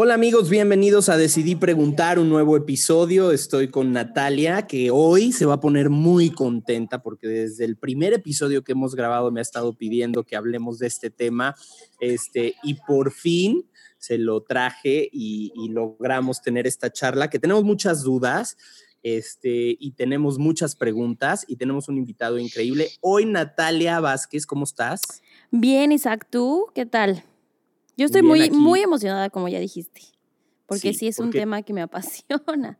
Hola amigos, bienvenidos a Decidí Preguntar, un nuevo episodio. Estoy con Natalia, que hoy se va a poner muy contenta porque desde el primer episodio que hemos grabado me ha estado pidiendo que hablemos de este tema. Este, y por fin se lo traje y, y logramos tener esta charla, que tenemos muchas dudas este, y tenemos muchas preguntas y tenemos un invitado increíble. Hoy Natalia Vázquez, ¿cómo estás? Bien, Isaac, ¿tú qué tal? Yo estoy muy, aquí. muy emocionada, como ya dijiste, porque Sí, sí, es un tema que me apasiona.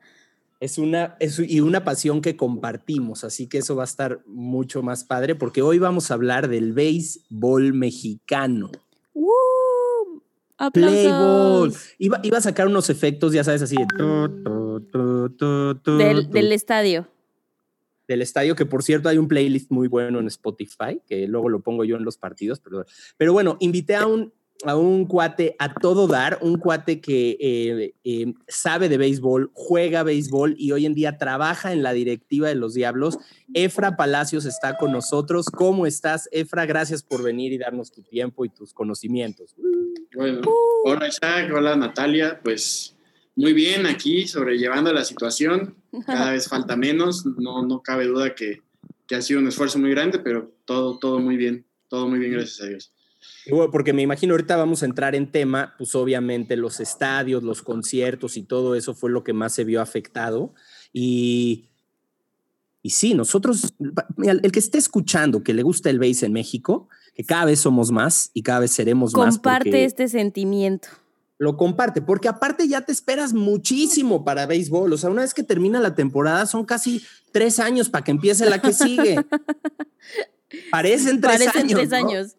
Es una, es, y una pasión que compartimos, así que eso va a estar mucho más padre porque hoy vamos a hablar del béisbol mexicano. ¡Woo! Play ball. ¡Aplausos! Iba, iba a sacar unos efectos, ya sabes, así de tu, tu, tu, tu, tu, Del, tu, del estadio. del estadio, que por cierto hay un playlist muy bueno en Spotify, que luego lo pongo yo en los partidos, pero, pero bueno, invité a un, a un cuate a todo dar, un cuate que eh, eh, sabe de béisbol, juega béisbol y hoy en día trabaja en la directiva de los Diablos. Efra Palacios está con nosotros. ¿Cómo estás, Efra? Gracias por venir y darnos tu tiempo y tus conocimientos. Bueno, hola Isaac, hola Natalia, pues muy bien aquí sobrellevando la situación, cada vez falta menos, no, no cabe duda que, que ha sido un esfuerzo muy grande, pero todo, todo muy bien, todo muy bien, gracias a Dios. Y bueno, porque me imagino ahorita vamos a entrar en tema, pues obviamente los estadios, los conciertos y todo eso fue lo que más se vio afectado. Y, y sí, nosotros, el que esté escuchando que le gusta el base en México, que cada vez somos más y cada vez seremos más. Comparte este sentimiento. Lo comparte, porque aparte ya te esperas muchísimo para béisbol. O sea, una vez que termina la temporada son casi tres años para que empiece la que sigue. Parecen tres Parecen años. tres ¿no? años.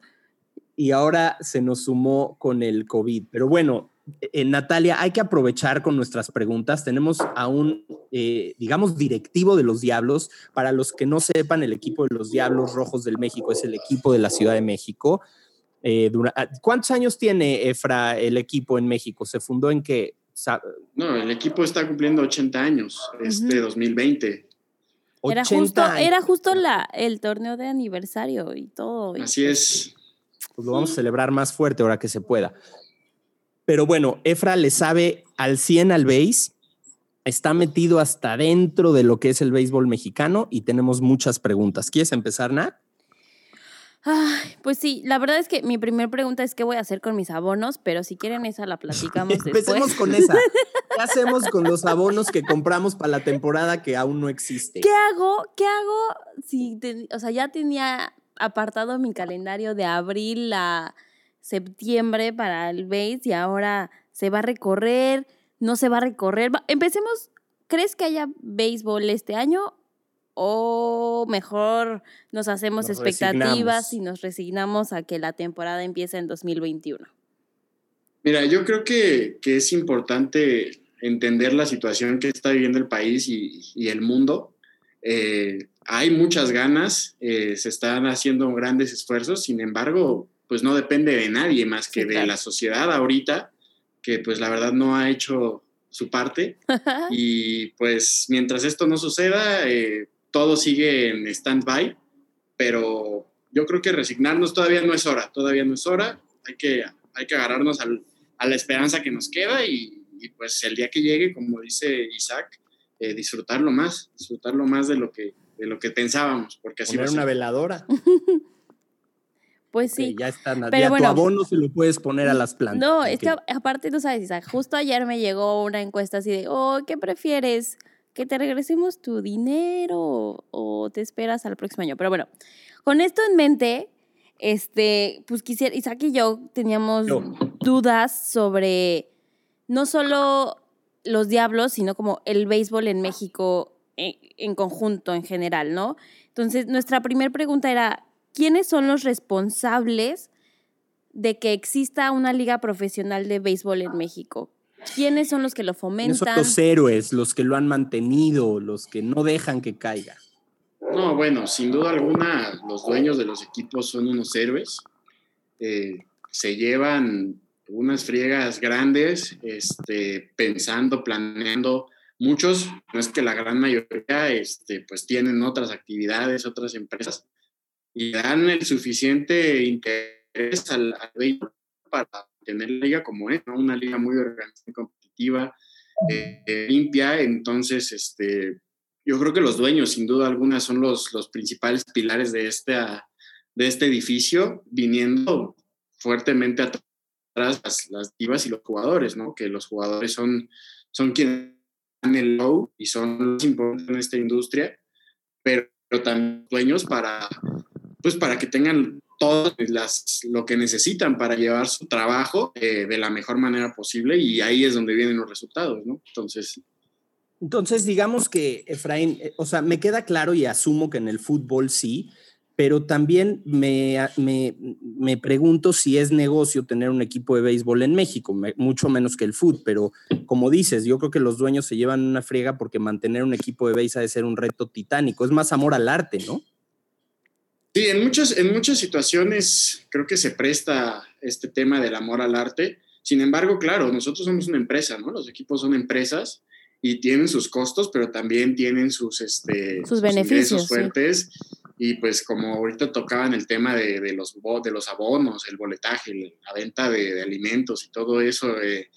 Y ahora se nos sumó con el COVID. Pero bueno, eh, Natalia, hay que aprovechar con nuestras preguntas. Tenemos a un, eh, digamos, directivo de los Diablos. Para los que no sepan, el equipo de los Diablos Rojos del México es el equipo de la Ciudad de México. Eh, dura- ah, ¿Cuántos años tiene, Efra, el equipo en México? ¿Se fundó en qué? No, el equipo está cumpliendo 80 años, este Ujú. 2020, Era 80 justo, años. era justo la, el torneo de aniversario y todo. y así es. Pues lo vamos a celebrar más fuerte ahora que se pueda. Pero bueno, Efra le sabe al 100 al béis, está metido hasta dentro de lo que es el béisbol mexicano y tenemos muchas preguntas. ¿Quieres empezar, Nat? Ay, pues sí, la verdad es que mi primera pregunta es qué voy a hacer con mis abonos, pero si quieren esa la platicamos después. Empecemos con esa. ¿Qué hacemos con los abonos que compramos para la temporada que aún no existe? ¿Qué hago? ¿Qué hago? Si te- o sea, ya tenía apartado mi calendario de abril a septiembre para el base y ahora se va a recorrer, no se va a recorrer. Empecemos, ¿crees que haya béisbol este año? O mejor nos hacemos Nos expectativas resignamos. y nos resignamos a que la temporada empiece en 2021. Mira, yo creo que, que es importante entender la situación que está viviendo el país y, y el mundo. Eh, hay muchas ganas, eh, se están haciendo grandes esfuerzos, sin embargo, pues no depende de nadie más que Sí, de claro. la sociedad ahorita, que pues la verdad no ha hecho su parte. Y pues mientras esto no suceda, eh, todo sigue en stand-by, pero yo creo que resignarnos todavía no es hora, todavía no es hora, hay que, hay que agarrarnos al- a la esperanza que nos queda y, y, pues el día que llegue, como dice Isaac, eh, disfrutarlo más, disfrutarlo más de lo que, de lo que pensábamos, porque así Poner una veladora. Pues sí. ya está. Nat. Pero Ya bueno. tu abono se lo puedes poner a las plantas. No, es que aparte tú sabes, Isaac, justo ayer me llegó una encuesta así de, oh, ¿qué prefieres? ¿Que te regresemos tu dinero o te esperas al próximo año? Pero bueno, con esto en mente, este, pues quisiera, Isaac y yo teníamos Yo. dudas sobre no solo los diablos, sino como el béisbol en México en, conjunto, en general, ¿no? Entonces, nuestra primera pregunta era, ¿quiénes son los responsables de que exista una liga profesional de béisbol en México? ¿Quiénes son los que lo ¿Quiénes fomentan? son los héroes, los que lo han mantenido, los que no dejan que caiga? No, bueno, sin duda alguna, los dueños de los equipos son unos héroes. Eh, se llevan unas friegas grandes, este, pensando, planeando. Muchos, no es que la gran mayoría, este, pues tienen otras actividades, otras empresas, y dan el suficiente interés al, béisbol para tener la liga como es, ¿no? una liga muy organizada, y competitiva, eh, limpia. Entonces, este, yo creo que los dueños, sin duda alguna, son los, los principales pilares de, esta, de este edificio, viniendo fuertemente atrás las, las divas y los jugadores, ¿no? Que los jugadores son, son quienes el low y son los importantes en esta industria, pero, pero también dueños para, pues para que tengan todo las, lo que necesitan para llevar su trabajo eh, de la mejor manera posible y ahí es donde vienen los resultados, ¿no? Entonces, Entonces, digamos que, Efraín, eh, o sea, me queda claro y asumo que en el fútbol sí, pero también me, me, me pregunto si es negocio tener un equipo de béisbol en México, me- mucho menos que el fútbol, pero como dices, yo creo que los dueños se llevan una friega porque mantener un equipo de béisbol ha de ser un reto titánico, es más amor al arte, ¿no? Sí, en muchas, en muchas situaciones creo que se presta este tema del amor al arte. Sin embargo, claro, nosotros somos una empresa, ¿no? Los equipos son empresas y tienen sus costos, pero también tienen sus, este, Sus beneficios, ingresos sí. Y pues como ahorita tocaban el tema de, de los, de los abonos, el boletaje, la venta de, de alimentos y todo eso, eh,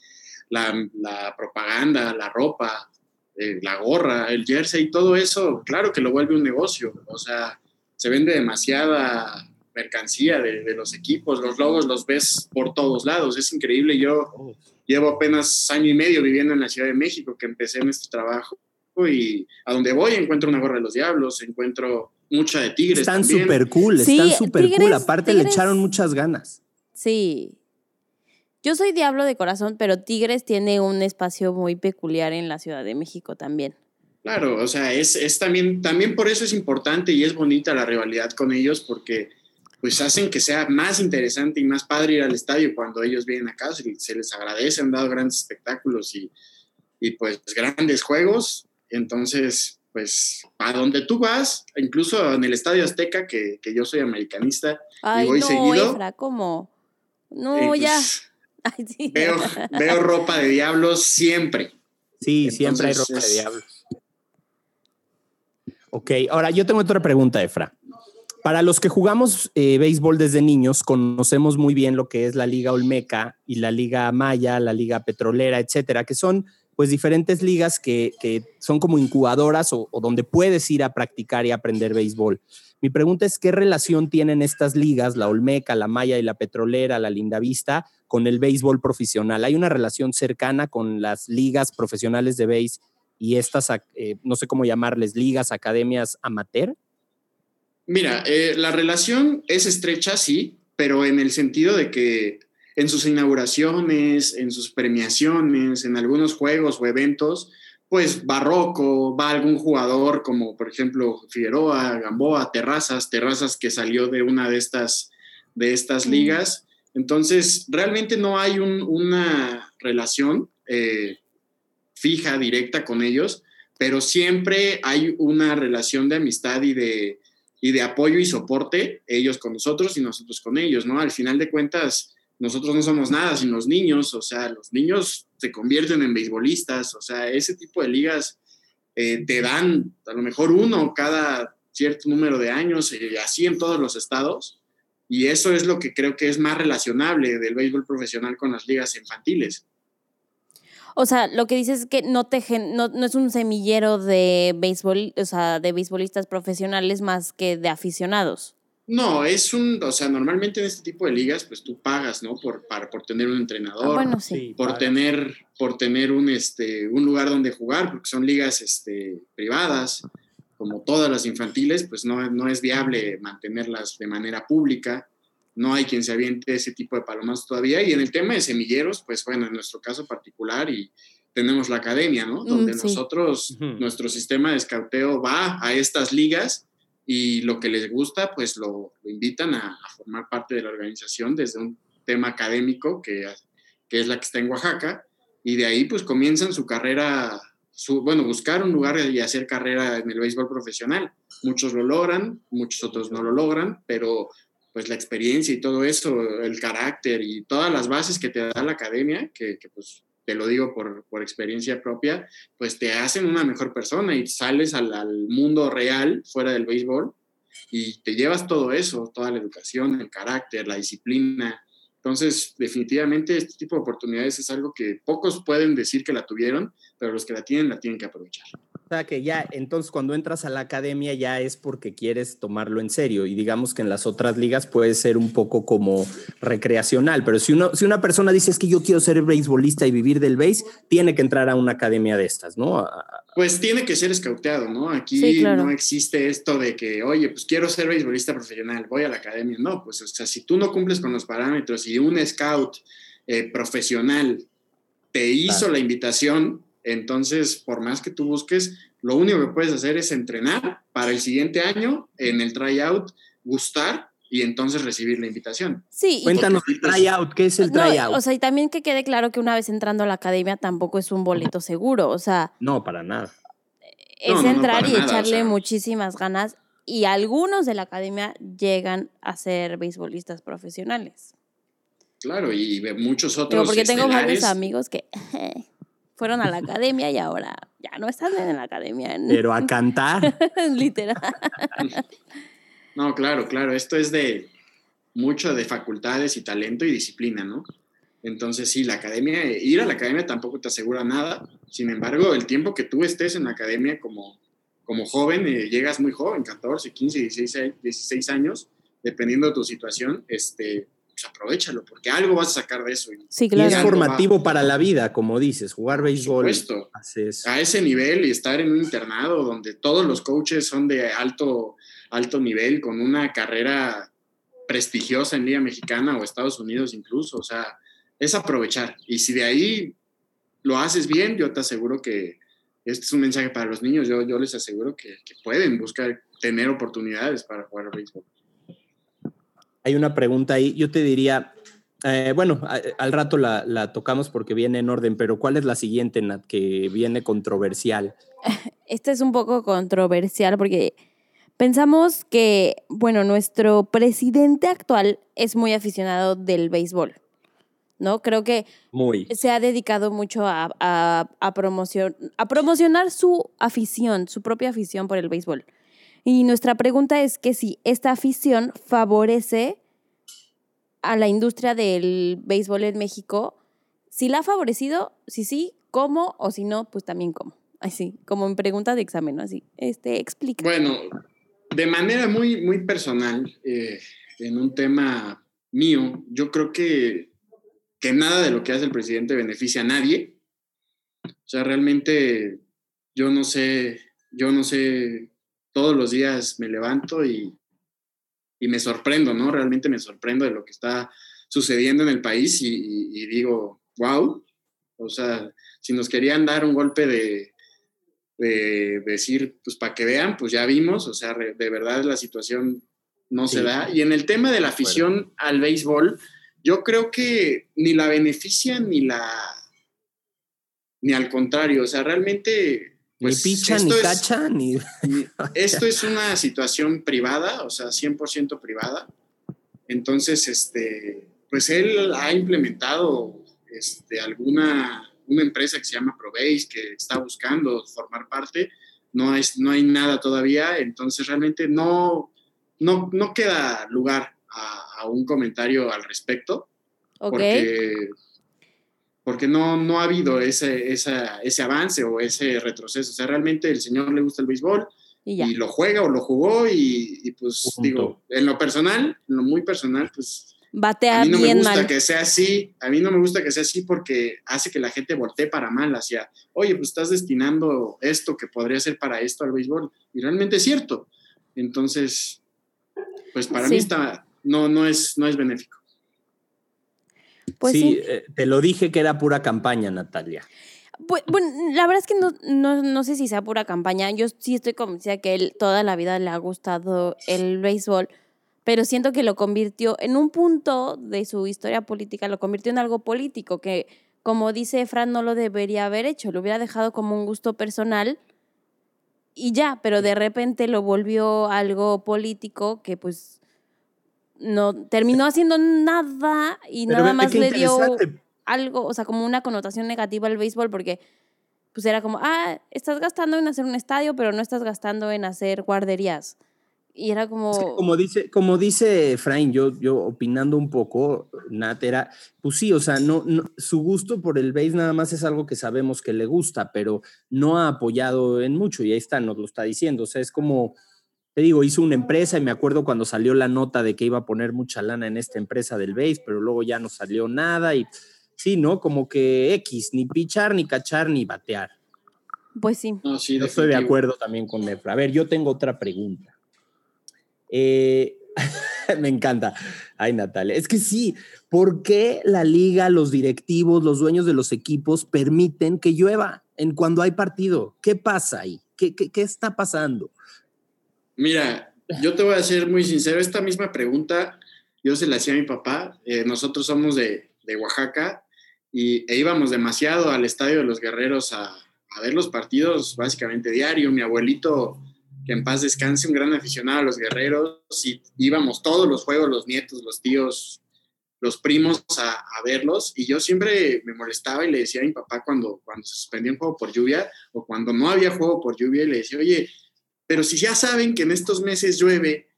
la, la propaganda, la ropa, eh, la gorra, el jersey, todo eso, claro que lo vuelve un negocio. O sea, se vende demasiada mercancía de, de los equipos, los logos los ves por todos lados, es increíble. Yo llevo apenas año y medio viviendo en la Ciudad de México, que empecé en este trabajo y a donde voy encuentro una gorra de los diablos, encuentro mucha de tigres. Están súper cool, Sí, están súper cool, Tigres- aparte le echaron muchas ganas. Sí. Yo soy diablo de corazón, pero Tigres tiene un espacio muy peculiar en la Ciudad de México también. Claro, o sea, es, es también, también por eso es importante y es bonita la rivalidad con ellos porque pues hacen que sea más interesante y más padre ir al estadio cuando ellos vienen acá, se les agradece, han dado grandes espectáculos y, y pues grandes juegos, entonces pues a donde tú vas, incluso en el Estadio Azteca, que, que yo soy americanista, Ay, voy no, seguido. Efra, ¿cómo? eh, No, ya. pues, Ay, sí. veo, veo ropa de diablos siempre. Sí, siempre hay ropa de diablos. Ok, ahora yo tengo otra pregunta, Efra. Para los que jugamos eh, béisbol desde niños, conocemos muy bien lo que es la Liga Olmeca y la Liga Maya, la Liga Petrolera, etcétera, que son pues diferentes ligas que, que son como incubadoras o, donde puedes ir a practicar y aprender béisbol. Mi pregunta es, ¿qué relación tienen estas ligas, la Olmeca, la Maya y la Petrolera, la Lindavista, con el béisbol profesional? ¿Hay una relación cercana con las ligas profesionales de béis y estas, eh, no sé cómo llamarles, ligas, academias amateur? Mira, eh, la relación es estrecha, sí, pero en el sentido de que en sus inauguraciones, en sus premiaciones, en algunos juegos o eventos, pues Barroco, va algún jugador como por ejemplo Figueroa, Gamboa, Terrazas, Terrazas que salió de una de estas, de estas ligas. Entonces, realmente no hay un, una relación eh, fija, directa con ellos, pero siempre hay una relación de amistad y de, y de apoyo y soporte, ellos con nosotros y nosotros con ellos, ¿no? Al final de cuentas, nosotros no somos nada sin los niños, o sea, los niños se convierten en beisbolistas, o sea, ese tipo de ligas eh, te dan a lo mejor uno cada cierto número de años, eh, así en todos los estados, y eso es lo que creo que es más relacionable del béisbol profesional con las ligas infantiles. O sea, lo que dices es que no te no, no es un semillero de béisbol, o sea, de beisbolistas profesionales más que de aficionados. No, es un, o sea, normalmente en este tipo de ligas, pues tú pagas, ¿no? Por, para, por tener un entrenador, Ah, bueno, sí. por tener, por tener un, este, un lugar donde jugar, porque son ligas este, privadas, como todas las infantiles, pues no, no es viable mantenerlas de manera pública. No hay quien se aviente ese tipo de palomas todavía. Y en el tema de semilleros, pues bueno, en nuestro caso particular, y tenemos la academia, ¿no? Donde Mm, sí. nosotros, nuestro sistema de escauteo va a estas ligas y lo que les gusta, pues lo, invitan a, a formar parte de la organización desde un tema académico, que, que es la que está en Oaxaca, y de ahí pues comienzan su carrera, su, bueno, buscar un lugar y hacer carrera en el béisbol profesional. Muchos lo logran, muchos otros no lo logran, pero pues la experiencia y todo eso, el carácter y todas las bases que te da la academia, que, que pues te lo digo por, por, experiencia propia, pues te hacen una mejor persona y sales al, al, mundo real fuera del béisbol y te llevas todo eso, toda la educación, el carácter, la disciplina. Entonces, definitivamente este tipo de oportunidades es algo que pocos pueden decir que la tuvieron, pero los que la tienen la tienen que aprovechar. O sea que ya, entonces cuando entras a la academia ya es porque quieres tomarlo en serio y digamos que en las otras ligas puede ser un poco como recreacional, pero si, uno, si una persona dice es que yo quiero ser beisbolista y vivir del béis, tiene que entrar a una academia de estas, ¿no? Pues tiene que ser escauteado, ¿no? Aquí sí, claro. no existe esto de que, oye, pues quiero ser beisbolista profesional, voy a la academia. No, pues o sea, si tú no cumples con los parámetros y un scout eh, profesional te hizo claro. la invitación, entonces, por más que tú busques, lo único que puedes hacer es entrenar para el siguiente año en el tryout, gustar y entonces recibir la invitación. Sí. Cuéntanos el tryout, ¿qué es el no, tryout? O sea, y también que quede claro que una vez entrando a la academia tampoco es un boleto seguro, o sea. No, para nada. Es No, no, no, entrar y nada, echarle o sea. muchísimas ganas y algunos de la academia llegan a ser beisbolistas profesionales. Claro, y muchos otros. Digo, porque tengo varios amigos que fueron a la academia y ahora ya no están en la academia. Pero a cantar. Literal. No, claro, claro. Esto es de mucho de facultades y talento y disciplina, ¿no? Entonces, sí, la academia, ir a la academia tampoco te asegura nada. Sin embargo, el tiempo que tú estés en la academia como, como joven, eh, llegas muy joven, 14, 15, 16, 16 años, dependiendo de tu situación, este, pues aprovechalo, porque algo vas a sacar de eso. Y, Sí, Y claro. es formativo va- para la vida, como dices, jugar Por béisbol. supuesto. haces- a ese nivel y estar en un internado donde todos los coaches son de alto, alto nivel, con una carrera prestigiosa en Liga Mexicana o Estados Unidos incluso, o sea, es aprovechar. Y si de ahí lo haces bien, yo te aseguro que este es un mensaje para los niños, yo, yo les aseguro que, que pueden buscar tener oportunidades para jugar béisbol. Hay una pregunta ahí. Yo te diría, eh, bueno, a- al rato la, la tocamos porque viene en orden, pero ¿cuál es la siguiente, Nat, que viene controversial? Este es un poco controversial porque pensamos que, bueno, nuestro presidente actual es muy aficionado del béisbol, ¿no? Creo que Muy. se ha dedicado mucho a, a, a promocion- a promocionar su afición, su propia afición por el béisbol. Y nuestra pregunta es que si esta afición favorece a la industria del béisbol en México, si la ha favorecido, si sí, cómo, o si no, pues también cómo. Así, como en pregunta de examen. Así, este, explica. Bueno, de manera muy, muy personal, eh, en un tema mío, yo creo que, que nada de lo que hace el presidente beneficia a nadie. O sea, realmente yo no sé, yo no sé, todos los días me levanto y, y me sorprendo, ¿no? Realmente me sorprendo de lo que está sucediendo en el país y, y- y digo, wow, o sea, si nos querían dar un golpe de, de decir, pues para que vean, pues ya vimos, o sea, de verdad la situación no Sí. se da. Y en el tema de la afición al béisbol, yo creo que ni la beneficia ni la... ni al contrario, o sea, realmente... Ni Pues, picha, ni esto es- cacha, ni... ni- Esto es una situación privada, o sea, 100% privada. Entonces, este, pues él ha implementado este, alguna una empresa que se llama Probase que está buscando formar parte. No, es, no hay nada todavía, entonces realmente no, no, no queda lugar a, a un comentario al respecto ¿Ok? porque, porque no, no ha habido ese, esa- ese avance o ese retroceso. O sea, realmente el señor le gusta el béisbol Y ya. y lo juega o lo jugó y, y, pues Punto. digo, en lo personal, en lo muy personal, pues Batea a mí no me bien gusta mal. que sea así, a mí no me gusta que sea así porque hace que la gente voltee para mal hacia, oye, pues estás destinando esto que podría ser para esto al béisbol y realmente es cierto. Entonces, pues para Sí. mí está, no, no es, no es benéfico. Pues sí, sí. eh, te lo dije que era pura campaña, Natalia. Bu- Bueno, la verdad es que no, no, no sé si sea pura campaña. Yo sí estoy convencida que él toda la vida le ha gustado el béisbol, pero siento que lo convirtió en un punto de su historia política, lo convirtió en algo político que, como dice Fran, no lo debería haber hecho, lo hubiera dejado como un gusto personal y ya, pero de repente lo volvió algo político que pues no terminó haciendo nada y Pero nada más le dio algo, o sea, como una connotación negativa al béisbol porque pues era como, ah, estás gastando en hacer un estadio, pero no estás gastando en hacer guarderías. Y era como... Es que como dice, como dice Efraín, yo, yo opinando un poco, Nat, era, pues sí, o sea, no, no- su gusto por el base nada más es algo que sabemos que le gusta, pero no ha apoyado en mucho, y ahí está, nos lo está diciendo. O sea, es como, te digo, hizo una empresa y me acuerdo cuando salió la nota de que iba a poner mucha lana en esta empresa del base, pero luego ya no salió nada y sí, ¿no? Como que X, ni pichar, ni cachar, ni batear. Pues sí. No, sí, Yo estoy de acuerdo también con Nefra. A ver, yo tengo otra pregunta. Eh, me encanta. Ay, Natalia. Es que sí, ¿por qué la liga, los directivos, los dueños de los equipos permiten que llueva en cuando hay partido? ¿Qué pasa ahí? ¿Qué, qué, qué está pasando? Mira, yo te voy a ser muy sincero, esta misma pregunta yo se la hacía a mi papá. Eh, nosotros somos de, de Oaxaca y, e íbamos demasiado al Estadio de los Guerreros a, a ver los partidos básicamente diario. Mi abuelito, que en paz descanse, un gran aficionado a los Guerreros, y íbamos todos los juegos, los nietos, los tíos, los primos a, a verlos y yo siempre me molestaba y le decía a mi papá cuando, cuando se suspendía un juego por lluvia o cuando no había juego por lluvia y le decía, oye, pero si ya saben que en estos meses llueve,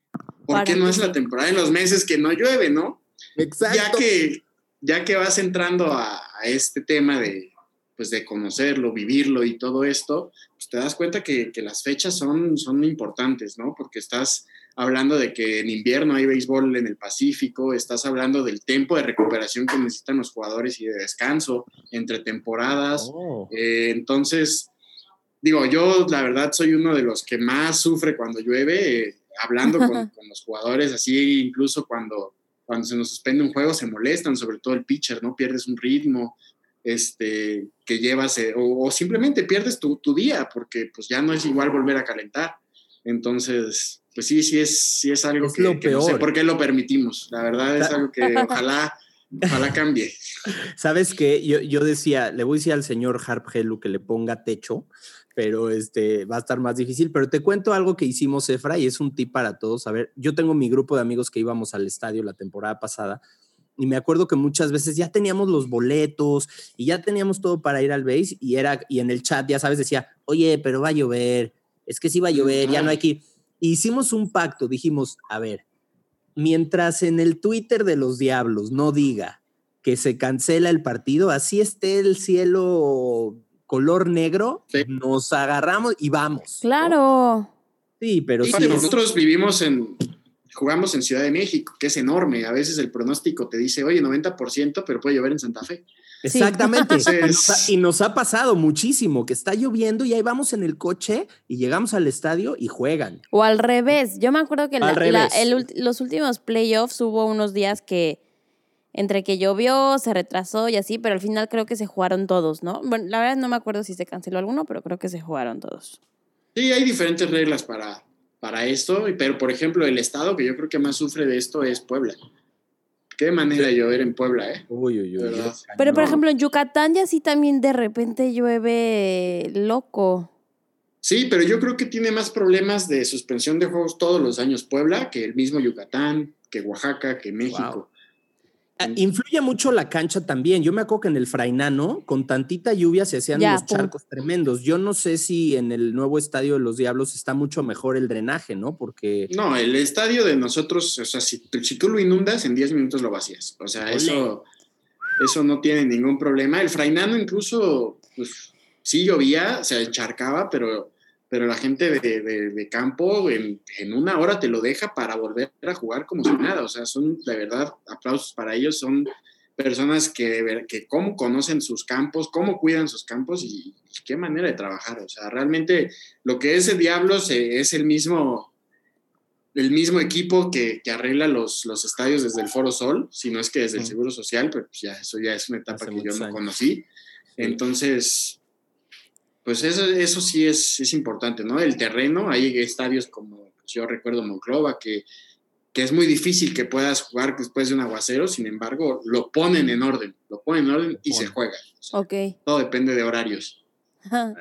¿por Para qué no es la temporada en los meses que no llueve, no? Exacto. Ya que, ya que vas entrando a, a este tema de, pues de conocerlo, vivirlo y todo esto, pues te das cuenta que, que las fechas son, son importantes, ¿no? Porque estás hablando de que en invierno hay béisbol en el Pacífico, estás hablando del tiempo de recuperación que necesitan los jugadores y de descanso entre temporadas. Oh. Eh, entonces, digo, yo la verdad soy uno de los que más sufre cuando llueve, eh, hablando con, con los jugadores, así incluso cuando, cuando se nos suspende un juego se molestan, sobre todo el pitcher, ¿no? Pierdes un ritmo este, que llevas, eh, o, o simplemente pierdes tu, tu día, porque pues ya no es igual volver a calentar. Entonces, pues sí, sí es, sí es algo Es que, lo que no sé peor. por qué lo permitimos. La verdad es algo que ojalá, ojalá cambie. ¿Sabes qué? Yo, yo decía, le voy a decir al señor Harp Helu que le ponga techo, pero este va a estar más difícil. Pero te cuento algo que hicimos, Efra, y es un tip para todos. A ver, yo tengo mi grupo de amigos que íbamos al estadio la temporada pasada. Y me acuerdo que muchas veces ya teníamos los boletos y ya teníamos todo para ir al base y era y en el chat ya sabes decía, "Oye, pero va a llover. Es que sí va a llover, ya no hay que ir". Hicimos un pacto, dijimos, "A ver, mientras en el Twitter de los Diablos no diga que se cancela el partido, así esté el cielo color negro, Sí. nos agarramos y vamos. ¿no? Claro. Sí, pero Sí, sí. es- nosotros vivimos en, jugamos en Ciudad de México, que es enorme. A veces el pronóstico te dice, oye, 90%, pero puede llover en Santa Fe. Exactamente. Sí. Y nos ha- y nos ha pasado muchísimo que está lloviendo y ahí vamos en el coche y llegamos al estadio y juegan. O al revés. Yo me acuerdo que la- el los últimos playoffs hubo unos días que entre que llovió, se retrasó y así, pero al final creo que se jugaron todos, ¿no? Bueno, la verdad no me acuerdo si se canceló alguno, pero creo que se jugaron todos. Sí, hay diferentes reglas para, para esto, y- pero por ejemplo, el estado que yo creo que más sufre de esto es Puebla. Qué manera de llover en Puebla, ¿eh? Uy, uy, uy. Pero por ejemplo, en Yucatán ya sí también de repente llueve loco. Sí, pero yo creo que tiene más problemas de suspensión de juegos todos los años Puebla que el mismo Yucatán, que Oaxaca, que México. Influye mucho la cancha también. Yo me acuerdo que en el Frainano, con tantita lluvia, se hacían Ya, unos pum. charcos tremendos. Yo no sé si en el nuevo estadio de los Diablos está mucho mejor el drenaje, ¿no? Porque No, el estadio de nosotros, o sea, si, si tú lo inundas, en 10 minutos lo vacías. O sea, eso, eso no tiene ningún problema. El Frainano incluso, pues sí llovía, se encharcaba, pero, pero la gente de, de- de campo en, en una hora te lo deja para volver a jugar como si nada. O sea, son, de verdad, aplausos para ellos. Son personas que, que cómo conocen sus campos, cómo cuidan sus campos y, y qué manera de trabajar. O sea, realmente lo que es el Diablos es el mismo el mismo equipo que, que arregla los, los estadios desde el Foro Sol, si no es que desde el. Seguro Social, pero pues ya eso ya es una etapa Hace que yo muchos no años. conocí. Entonces, pues eso, eso sí es, es importante, ¿no? El terreno, hay estadios como, pues yo recuerdo Monclova, que que es muy difícil que puedas jugar después de un aguacero, sin embargo, lo ponen en orden, lo ponen en orden y se juega. O sea, Ok. Todo depende de horarios.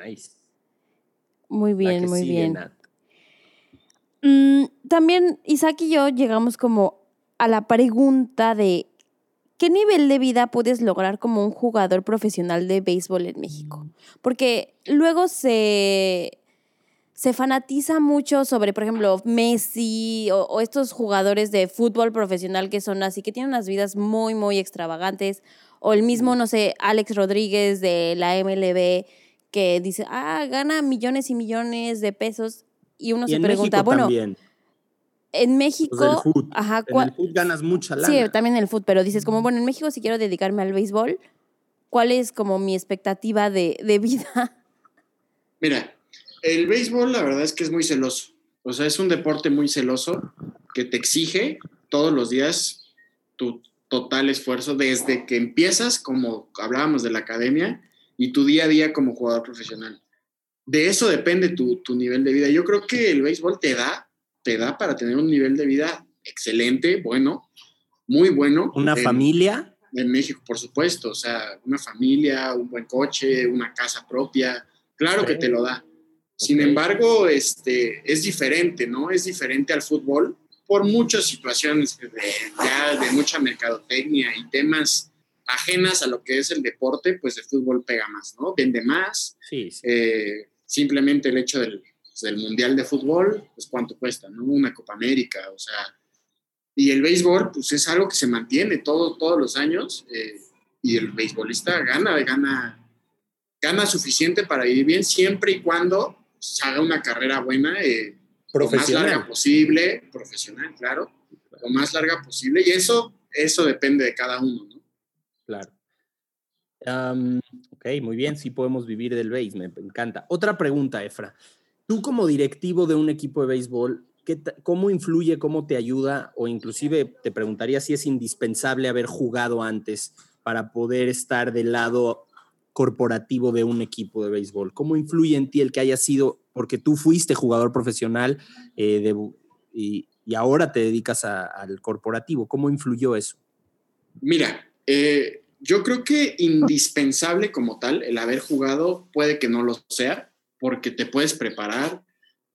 Nice. Muy bien, muy sigue, bien. Mm, también Isaac y yo llegamos como a la pregunta de ¿qué nivel de vida puedes lograr como un jugador profesional de béisbol en México? Porque luego se, se fanatiza mucho sobre, por ejemplo, Messi o, o estos jugadores de fútbol profesional que son así, que tienen unas vidas muy, muy extravagantes. O el mismo, no sé, Alex Rodríguez de la MLB que dice, ah, gana millones y millones de pesos. Y uno Y se pregunta, México bueno, también. En del México, foot. ajá, En el foot ganas mucha lana. sí, también en el fútbol, pero dices como, bueno, en México si quiero dedicarme al béisbol, ¿cuál es como mi expectativa de, de vida? Mira, el béisbol la verdad es que es muy celoso. O sea, es un deporte muy celoso que te exige todos los días tu total esfuerzo desde que empiezas, como hablábamos de la academia, y tu día a día como jugador profesional. De eso depende tu, tu nivel de vida. Yo creo que el béisbol te da, te da para tener un nivel de vida excelente, bueno, muy bueno. Una en- familia. en México, por supuesto. O sea, una familia, un buen coche, una casa propia, claro Ok. que te lo da. Sin Ok. embargo, este, es diferente, ¿no? Es diferente al fútbol por muchas situaciones de, ya de mucha mercadotecnia y temas ajenas a lo que es el deporte, pues el fútbol pega más, ¿no? Vende más. Sí, sí. eh, simplemente el hecho del, pues, del Mundial de Fútbol, pues cuánto cuesta, ¿no? Una Copa América, o sea, y el béisbol, pues es algo que se mantiene todo, todos los años eh, y el beisbolista gana, gana, gana suficiente para vivir bien siempre y cuando pues, haga una carrera buena, eh, lo más Profesional. larga posible, profesional, claro, lo más larga posible y eso, eso depende de cada uno, ¿no? Claro. Am, ok, muy bien, sí podemos vivir del béis, me encanta. Otra pregunta, Efra. Tú como directivo de un equipo de béisbol, ¿qué ta- ¿cómo influye, cómo te ayuda o inclusive te preguntaría si es indispensable haber jugado antes para poder estar del lado corporativo de un equipo de béisbol? ¿Cómo influye en ti el que haya sido, porque tú fuiste jugador profesional eh, y, ahora te dedicas al corporativo? ¿Cómo influyó eso? Mira, eh, yo creo que indispensable como tal el haber jugado puede que no lo sea, porque te puedes preparar,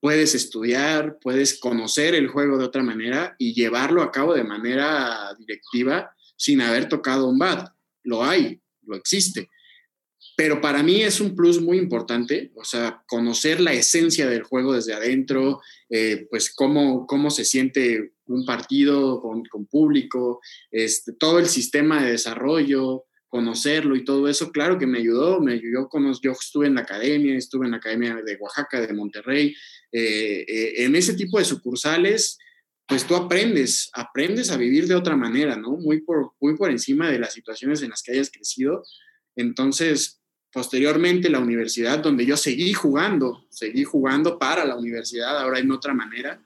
puedes estudiar, puedes conocer el juego de otra manera y llevarlo a cabo de manera directiva sin haber tocado un bat. Lo hay, lo existe. Pero para mí es un plus muy importante, o sea, conocer la esencia del juego desde adentro, eh, pues cómo, cómo se siente un partido con, con público, este, todo el sistema de desarrollo, conocerlo y todo eso, claro que me ayudó, me ayudó, yo estuve en la academia, estuve en la academia de Oaxaca, de Monterrey, eh, eh, en ese tipo de sucursales, pues tú aprendes, aprendes a vivir de otra manera, ¿no? Muy por, muy por encima de las situaciones en las que hayas crecido. Entonces, posteriormente la universidad, donde yo seguí jugando, seguí jugando para la universidad, ahora en otra manera,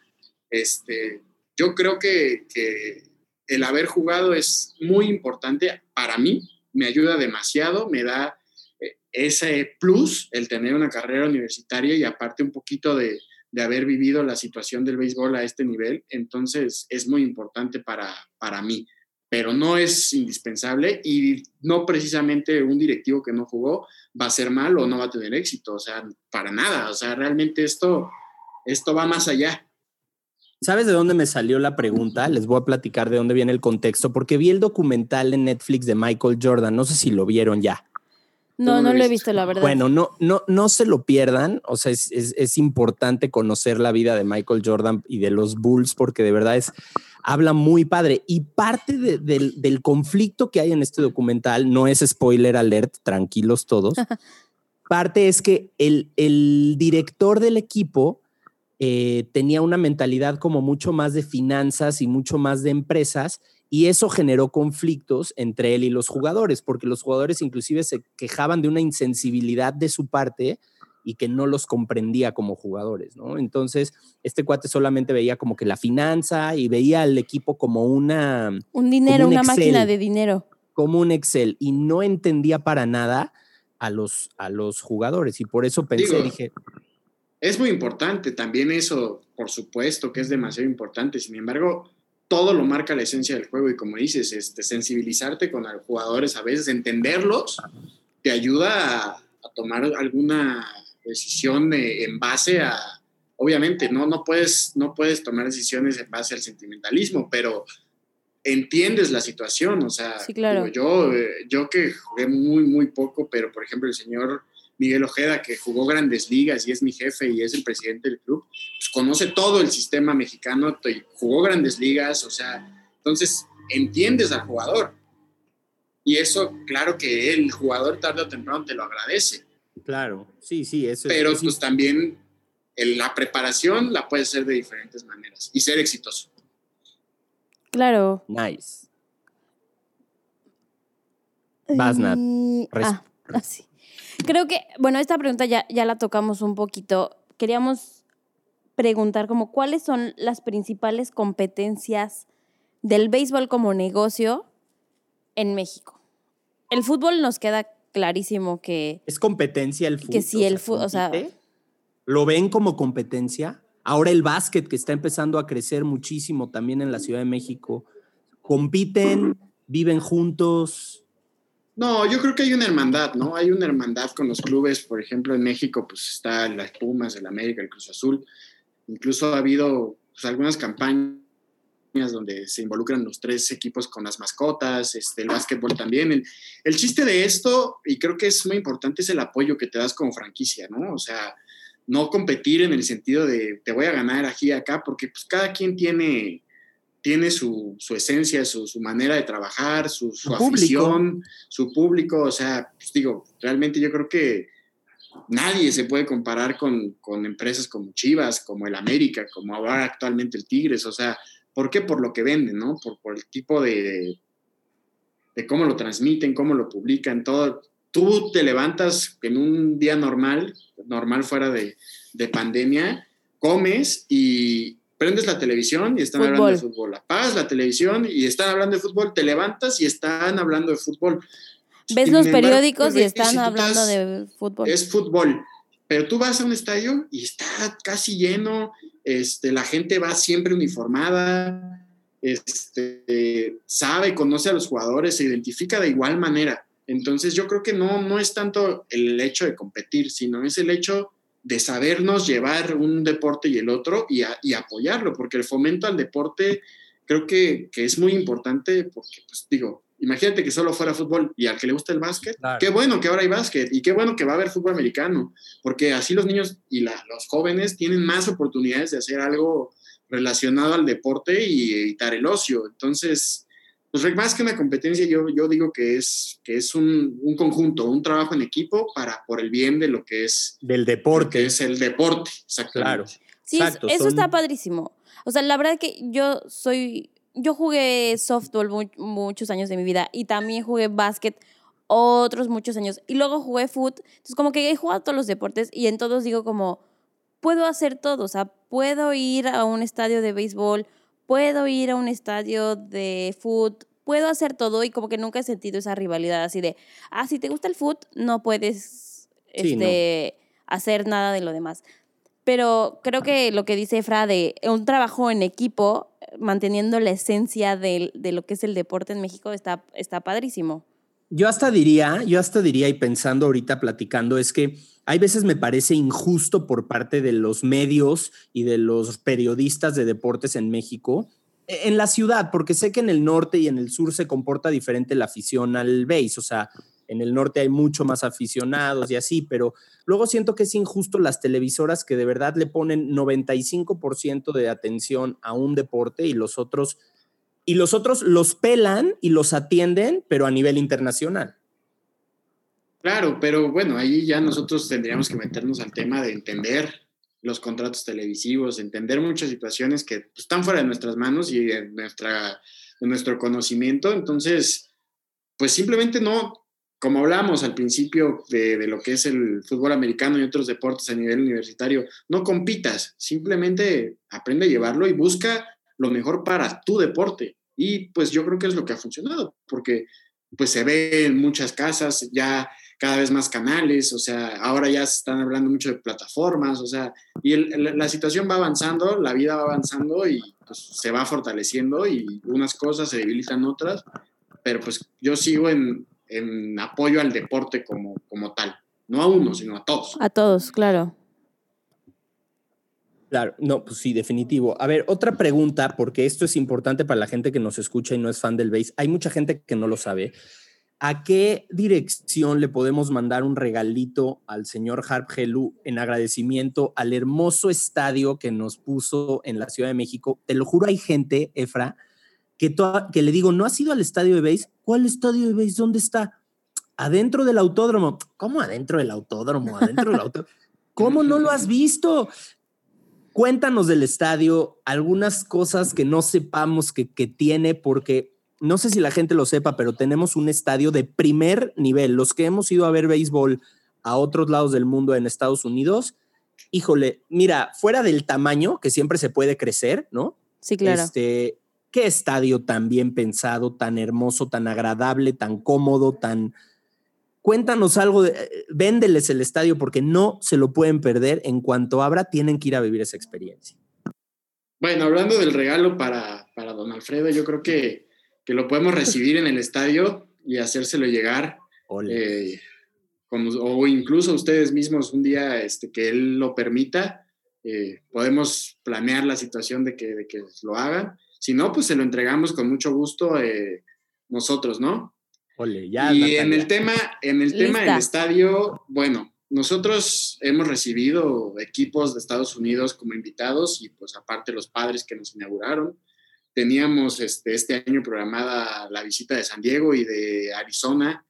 este, yo creo que, que el haber jugado es muy importante para mí, me ayuda demasiado, me da eh, ese plus el tener una carrera universitaria y aparte un poquito de, de haber vivido la situación del béisbol a este nivel, entonces es muy importante para, para mí, pero no es indispensable y no precisamente un directivo que no jugó va a ser mal o no va a tener éxito, o sea, para nada, o sea, realmente esto, esto va más allá. ¿Sabes de dónde me salió la pregunta? Les voy a platicar de dónde viene el contexto, porque vi el documental en Netflix de Michael Jordan. No sé si lo vieron ya. No, no lo he visto. visto, la verdad. Bueno, no, no, no se lo pierdan. O sea, es, es- es importante conocer la vida de Michael Jordan y de los Bulls, porque de verdad es, habla muy padre. Y parte de- del, del conflicto que hay en este documental, no es spoiler alert, tranquilos todos. parte es que el, el director del equipo eh, tenía una mentalidad como mucho más de finanzas y mucho más de empresas y eso generó conflictos entre él y los jugadores, porque los jugadores inclusive se quejaban de una insensibilidad de su parte y que no los comprendía como jugadores, ¿no? Entonces, este cuate solamente veía como que la finanza y veía al equipo como una un dinero, un una Excel. máquina de dinero. como un Excel y no entendía para nada a los, a los jugadores y por eso pensé, Digo, dije, Es muy importante también eso, por supuesto que es demasiado importante. Sin embargo, todo lo marca la esencia del juego y como dices, este, sensibilizarte con los jugadores a veces, entenderlos, te ayuda a, tomar alguna decisión en base a, obviamente, no, no, puedes, no puedes tomar decisiones en base al sentimentalismo, pero entiendes la situación, o sea, yo, eh, yo que jugué muy, muy poco, pero por ejemplo el señor Miguel Ojeda, que jugó grandes ligas y es mi jefe y es el presidente del club, pues conoce todo el sistema mexicano, jugó grandes ligas, o sea, entonces entiendes al jugador. Y eso, claro que el jugador tarde o temprano te lo agradece. Claro, sí, sí, eso Pero pues también la preparación la puedes hacer de diferentes maneras y ser exitoso. Claro. Nice. Vas, Nat. Ah, así. Creo que, bueno, esta pregunta ya, ya la tocamos un poquito. Queríamos preguntar como cuáles son las principales competencias del béisbol como negocio en México. El fútbol nos queda clarísimo que... ¿Es competencia el fútbol? Que si el fútbol, o sea... ¿Lo ven como competencia? Ahora el básquet que está empezando a crecer muchísimo también en la Ciudad de México. ¿Compiten? ¿Viven juntos? No, yo creo que hay una hermandad, ¿no? Hay una hermandad con los clubes, por ejemplo, en México, pues está las Pumas, el América, el Cruz Azul. Incluso ha habido pues, algunas campañas donde se involucran los tres equipos con las mascotas, este, el básquetbol también. El, el, chiste de esto, y creo que es muy importante, es el apoyo que te das como franquicia, ¿no? O sea, no competir en el sentido de te voy a ganar aquí y acá, porque pues cada quien tiene tiene su, su esencia, su, su, manera de trabajar, su, su afición, su público. O sea, pues digo, realmente yo creo que nadie se puede comparar con, con, empresas como Chivas, como el América, como ahora actualmente el Tigres. O sea, ¿por qué? Por lo que venden, ¿no? Por, por el tipo de, de, cómo lo transmiten, cómo lo publican, todo. Tú te levantas en un día normal, normal fuera de, de pandemia, comes y, prendes la televisión y están hablando de fútbol. Apagas la televisión y están hablando de fútbol. Te levantas y están hablando de fútbol. Ves los periódicos y están hablando de fútbol. Es fútbol. Pero tú vas a un estadio y está casi lleno, este, la gente va siempre uniformada, este, sabe, conoce a los jugadores, se identifica de igual manera. Entonces yo creo que no, no es tanto el hecho de competir, sino es el hecho de sabernos llevar un deporte y el otro y, apoyarlo, porque el fomento al deporte creo que, es muy importante, porque, pues digo, imagínate que solo fuera fútbol y al que le gusta el básquet, qué bueno que ahora hay básquet y qué bueno que va a haber fútbol americano, porque así los niños y los jóvenes tienen más oportunidades de hacer algo relacionado al deporte y evitar el ocio. Entonces, pues más que una competencia, yo, yo digo que es, que es un, un, conjunto, un trabajo en equipo para por el bien de lo que es... Del deporte. Que es el deporte, exactamente. Claro. Sí, eso está padrísimo. O sea, la verdad que yo soy... Yo jugué softball muchos años de mi vida y también jugué básquet otros muchos años. Y luego jugué foot. Entonces, como que he jugado todos los deportes y en todos digo como, puedo hacer todo. O sea, puedo ir a un estadio de béisbol, puedo ir a un estadio de foot, puedo hacer todo y como que nunca he sentido esa rivalidad así de, ah, si te gusta el foot, no puedes este, hacer nada de lo demás. Pero creo que lo que dice Fra de un trabajo en equipo, manteniendo la esencia de, de lo que es el deporte en México, está, está padrísimo. Yo hasta diría, yo hasta diría y pensando ahorita platicando, es que hay veces me parece injusto por parte de los medios y de los periodistas de deportes en México, e, en la ciudad, porque sé que en el norte y en el sur se comporta diferente la afición al base, o sea, en el norte hay mucho más aficionados y así, pero luego siento que es injusto las televisoras que de verdad le ponen 95% de atención a un deporte y los otros y los otros los pelan y los atienden, pero a nivel internacional. Claro, pero bueno, ahí ya nosotros tendríamos que meternos al tema de entender los contratos televisivos, entender muchas situaciones que están fuera de nuestras manos y de, nuestra, nuestro conocimiento. Entonces, pues simplemente no, como hablamos al principio de, de, lo que es el fútbol americano y otros deportes a nivel universitario, no compitas, simplemente aprende a llevarlo y busca lo mejor para tu deporte. Y pues yo creo que es lo que ha funcionado, porque pues se ve en muchas casas, ya cada vez más canales, o sea, ahora ya se están hablando mucho de plataformas, o sea, y el- la situación va avanzando, la vida va avanzando y pues, se va fortaleciendo y unas cosas se debilitan otras, pero pues yo sigo en, en apoyo al deporte como, como tal, no a uno, sino a todos. A todos, claro. Claro, no, pues sí, definitivo. A ver, otra pregunta, porque esto es importante para la gente que nos escucha y no es fan del base. Hay mucha gente que no lo sabe. ¿A qué dirección le podemos mandar un regalito al señor Harp Helu en agradecimiento al hermoso estadio que nos puso en la Ciudad de México? Te lo juro, hay gente, Efra, que, que le digo, ¿no has ido al estadio de base? ¿Cuál estadio de base? ¿Dónde está? Adentro del autódromo. ¿Cómo adentro del autódromo? Adentro del. ¿Cómo no lo has visto? Cuéntanos del estadio, algunas cosas que no sepamos que, que tiene, porque no sé si la gente lo sepa, pero tenemos un estadio de primer nivel. Los que hemos ido a ver béisbol a otros lados del mundo en Estados Unidos, híjole, mira, fuera del tamaño, que siempre se puede crecer, ¿no? Sí, claro. Este, qué estadio tan bien pensado, tan hermoso, tan agradable, tan cómodo, tan... Cuéntanos algo, de, véndeles el estadio porque no se lo pueden perder. En cuanto abra, tienen que ir a vivir esa experiencia. Bueno, hablando del regalo para, para don Alfredo, yo creo que, que lo podemos recibir en el estadio y hacérselo llegar, Ole. eh, con- o incluso ustedes mismos un día este, que él lo permita, eh, podemos planear la situación de que, de que lo hagan. Si no, pues se lo entregamos con mucho gusto eh, nosotros, ¿no? Ole, ya. y Natalia. en el tema, en el tema del estadio, bueno, nosotros hemos recibido equipos de Estados Unidos como invitados y pues aparte los padres que nos inauguraron. Teníamos este, este año programada la visita de San Diego y de Arizona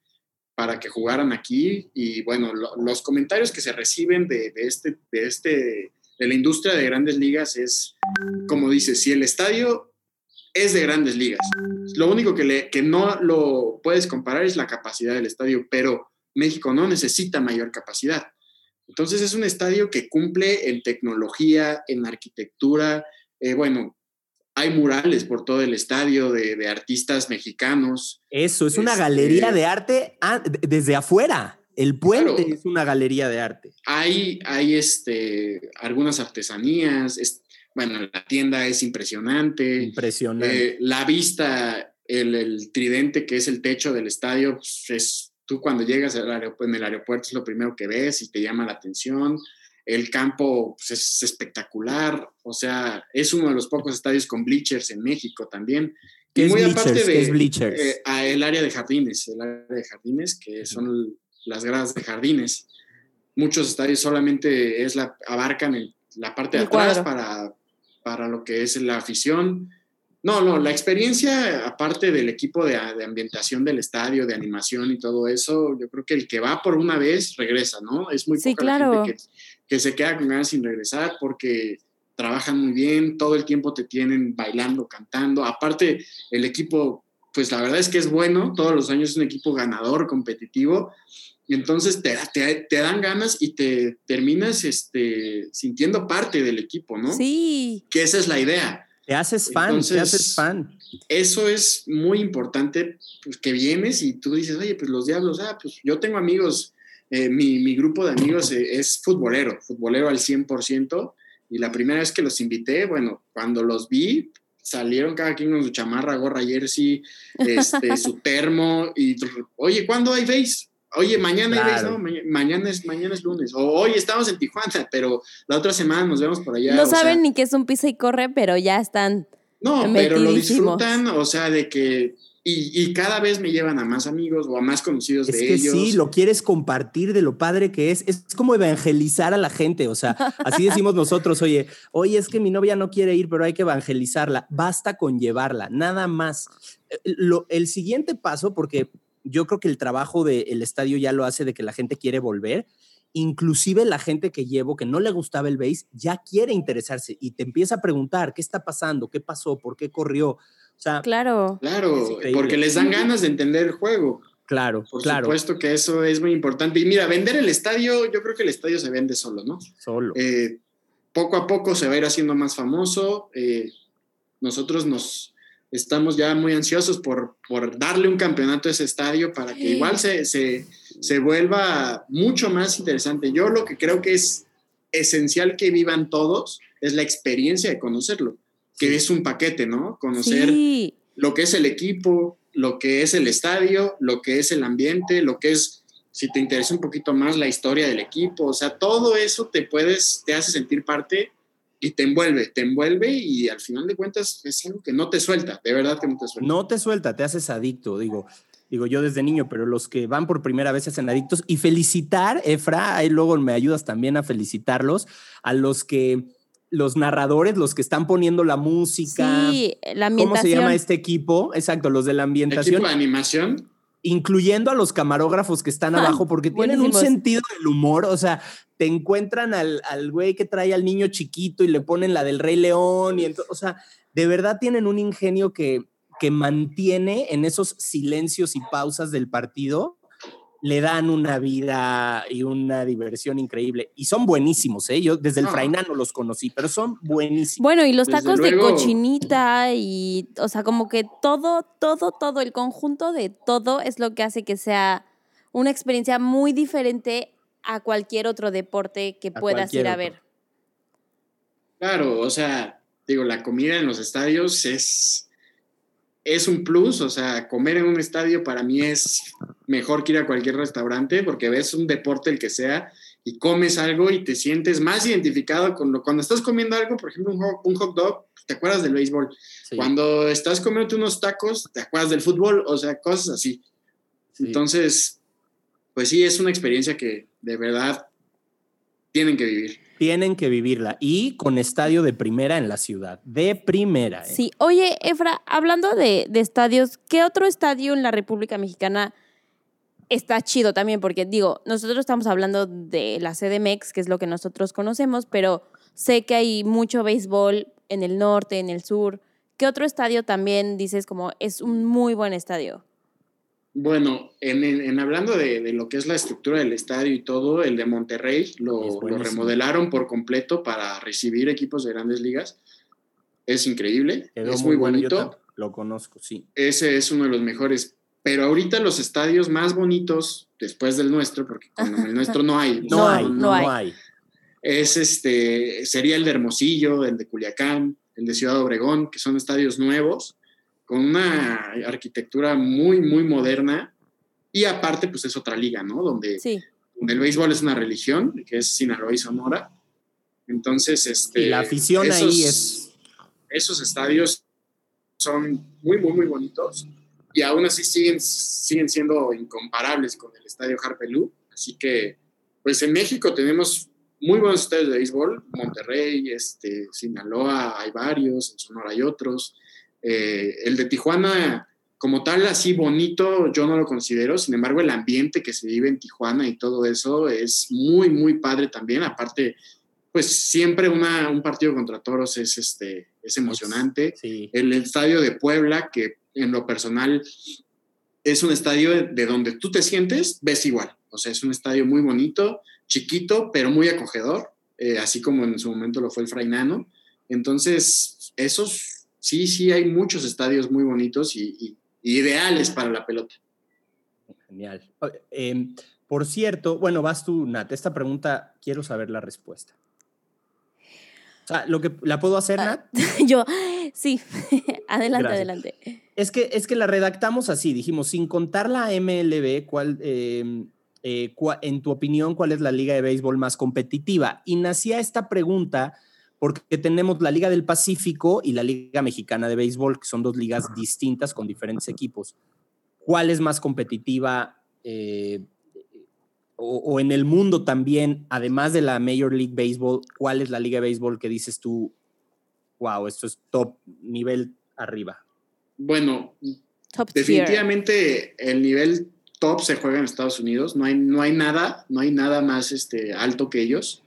para que jugaran aquí y bueno, lo- los comentarios que se reciben de, de este, de este, de la industria de grandes ligas es, como dice, si el estadio es de grandes ligas, lo único que, le, que no lo puedes comparar es la capacidad del estadio, pero México no necesita mayor capacidad. Entonces es un estadio que cumple en tecnología, en arquitectura. eh, bueno, hay murales por todo el estadio de, de artistas mexicanos. Eso, es una Este- galería de arte ah, desde afuera. El puente Claro. es una galería de arte. Hay, hay este, algunas artesanías. es- bueno, la tienda es impresionante. Impresionante. Eh, la vista, el, el tridente que es el techo del estadio, pues, es, tú cuando llegas al en el aeropuerto es lo primero que ves y te llama la atención. El campo pues, es espectacular, o sea, es uno de los pocos estadios con bleachers en México también. ¿Qué Y es muy bleachers? aparte ¿Qué de es bleachers? eh, a el área de jardines, el área de jardines, que son las gradas de jardines. Muchos estadios solamente es la, abarcan el- la parte de El atrás para, para lo que es la afición. No, no, la experiencia, aparte del equipo de, de ambientación del estadio, de animación y todo eso, yo creo que el que va por una vez regresa, ¿no? Es muy Sí, poca la claro. gente que, que se queda con ganas sin regresar porque trabajan muy bien, todo el tiempo te tienen bailando, cantando. Aparte, el equipo, pues la verdad es que es bueno, todos los años es un equipo ganador, competitivo, y entonces te, te, te dan ganas y te terminas este, sintiendo parte del equipo, ¿no? Sí. Que esa es la idea. Te haces fan, te entonces- haces fan. Eso es muy importante, pues que vienes y tú dices, oye, pues los diablos, ah, pues yo tengo amigos, eh, mi, mi grupo de amigos eh, es futbolero, futbolero al 100%, y la primera vez que los invité, bueno, cuando los vi, salieron cada quien con su chamarra, gorra, jersey, este, su termo, y oye, ¿cuándo hay base? Oye, mañana no, Ma- mañana es, mañana es lunes, o hoy estamos en Tijuana, pero la otra semana nos vemos por allá. no sea, saben ni qué es un pisa y corre, pero ya están. no, pero lo disfrutan, o sea, de que. Y, y cada vez me llevan a más amigos o a más conocidos Es de que ellos. sí, lo quieres compartir de lo padre que es. Es como evangelizar a la gente. O sea, así decimos nosotros, oye, oye, es que mi novia no quiere ir, pero hay que evangelizarla. Basta con llevarla, nada más. Eh, Lo, el siguiente paso, porque yo creo que el trabajo del estadio ya lo hace de que la gente quiere volver. Inclusive la gente que llevo que no le gustaba el base ya quiere interesarse y te empieza a preguntar qué está pasando, qué pasó, por qué corrió. O sea, Claro. Claro, porque les dan ganas de entender el juego. claro, Por claro, supuesto que eso es muy importante. Y mira, vender el estadio, yo creo que el estadio se vende solo, ¿no? solo. Eh, poco a poco se va a ir haciendo más famoso. eh, nosotros nos estamos ya muy ansiosos por, por darle un campeonato a ese estadio para que igual se, se, se vuelva mucho más interesante. Yo lo que creo que es esencial que vivan todos es la experiencia de conocerlo, que es un paquete, ¿no? Conocer Sí. lo que es el equipo, lo que es el estadio, lo que es el ambiente, lo que es, si te interesa un poquito más, la historia del equipo. O sea, todo eso te puedes, te hace sentir parte y te envuelve, te envuelve y al final de cuentas es algo que no te suelta, de verdad que no te suelta. No te suelta, te haces adicto, digo. Digo yo desde niño, pero los que van por primera vez se hacen adictos. Y felicitar, Efra, ahí luego me ayudas también a felicitarlos, a los que, los narradores, los que están poniendo la música. Sí, la ¿Cómo se ambientación. llama este equipo? Exacto, los de la ambientación. Equipo de animación, incluyendo a los camarógrafos que están Ah, abajo, porque tienen un sentido del humor, o sea, te encuentran al, al güey que trae al niño chiquito y le ponen la del Rey León, y o sea, de verdad tienen un ingenio que, que mantiene en esos silencios y pausas del partido, le dan una vida y una diversión increíble. Y son buenísimos, ¿eh? Yo desde el No. Frainano los conocí, pero son buenísimos. Bueno, y los Desde tacos de luego. cochinita y, o sea, como que todo, todo, todo, el conjunto de todo es lo que hace que sea una experiencia muy diferente a cualquier otro deporte que A puedas ir a otro. ver. claro, o sea, digo, la comida en los estadios es, es un plus, o sea, comer en un estadio para mí es mejor que ir a cualquier restaurante porque ves un deporte el que sea y comes algo y te sientes más identificado con lo cuando estás comiendo algo, por ejemplo, un hot, un hot dog, te acuerdas del béisbol. Sí, Cuando estás comiendo unos tacos, te acuerdas del fútbol, o sea, cosas así. sí. Entonces, pues sí, es una experiencia que de verdad tienen que vivir. Tienen que vivirla y con estadio de primera en la ciudad, de primera. ¿eh? Sí. Oye, Efra, hablando de, de estadios, ¿qué otro estadio en la República Mexicana está chido también? Porque digo, nosotros estamos hablando de la CDMX, que es lo que nosotros conocemos, pero sé que hay mucho béisbol en el norte, en el sur. ¿Qué otro estadio también dices como es un muy buen estadio? Bueno, en, en- en hablando de, de lo que es la estructura del estadio y todo, el de Monterrey lo, remodelaron por completo para recibir equipos de grandes ligas. Es increíble, Quedó es muy, bonito. lo conozco, sí. Ese es uno de los mejores. Pero ahorita los estadios más bonitos, después del nuestro, porque con el nuestro no hay. No, No, hay, no no, hay. hay. es este, sería el de Hermosillo, el de Culiacán, el de Ciudad Obregón, que son estadios nuevos, con una arquitectura muy, muy moderna. Y aparte, pues es otra liga, ¿no? Donde, Sí. donde el béisbol es una religión, que es Sinaloa y Sonora. Entonces, este. Y la afición esos- ahí es Esos estadios son muy, muy, muy bonitos. Y aún así siguen, siguen siendo incomparables con el estadio Harpelú. Así que, pues en México tenemos muy buenos estadios de béisbol. Monterrey, este, Sinaloa, hay varios, en Sonora hay otros. Eh, el de Tijuana, como tal, así bonito, yo no lo considero. Sin embargo, el ambiente que se vive en Tijuana y todo eso es muy, muy padre también. Aparte, pues siempre una, un partido contra Toros es, este, es emocionante. sí. El estadio de Puebla, que en lo personal es un estadio de donde tú te sientes, ves igual. O sea, es un estadio muy bonito, chiquito, pero muy acogedor, eh, así como en su momento lo fue el Frainano. Entonces, esos, sí, sí, hay muchos estadios muy bonitos y, y- y ideales para la pelota. Genial. Em, por cierto, bueno, vas tú, Nat. Esta pregunta quiero saber la respuesta. O sea, lo que la puedo hacer, Ah. Nat, Yo, sí. adelante, Gracias. adelante. es que es que la redactamos así. Dijimos sin contar la MLB, ¿cuál, em, eh, cua- en tu opinión, cuál es la liga de béisbol más competitiva? Y nacía esta pregunta porque tenemos la Liga del Pacífico y la Liga Mexicana de Béisbol, que son dos ligas distintas con diferentes equipos. ¿Cuál es más competitiva? eh, o, o en el mundo también, además de la Major League Baseball, ¿cuál es la liga de béisbol que dices tú, wow, esto es top, nivel arriba? Bueno, Top tier. definitivamente el nivel top se juega en Estados Unidos. No hay, no hay nada, no hay nada más este, alto que ellos.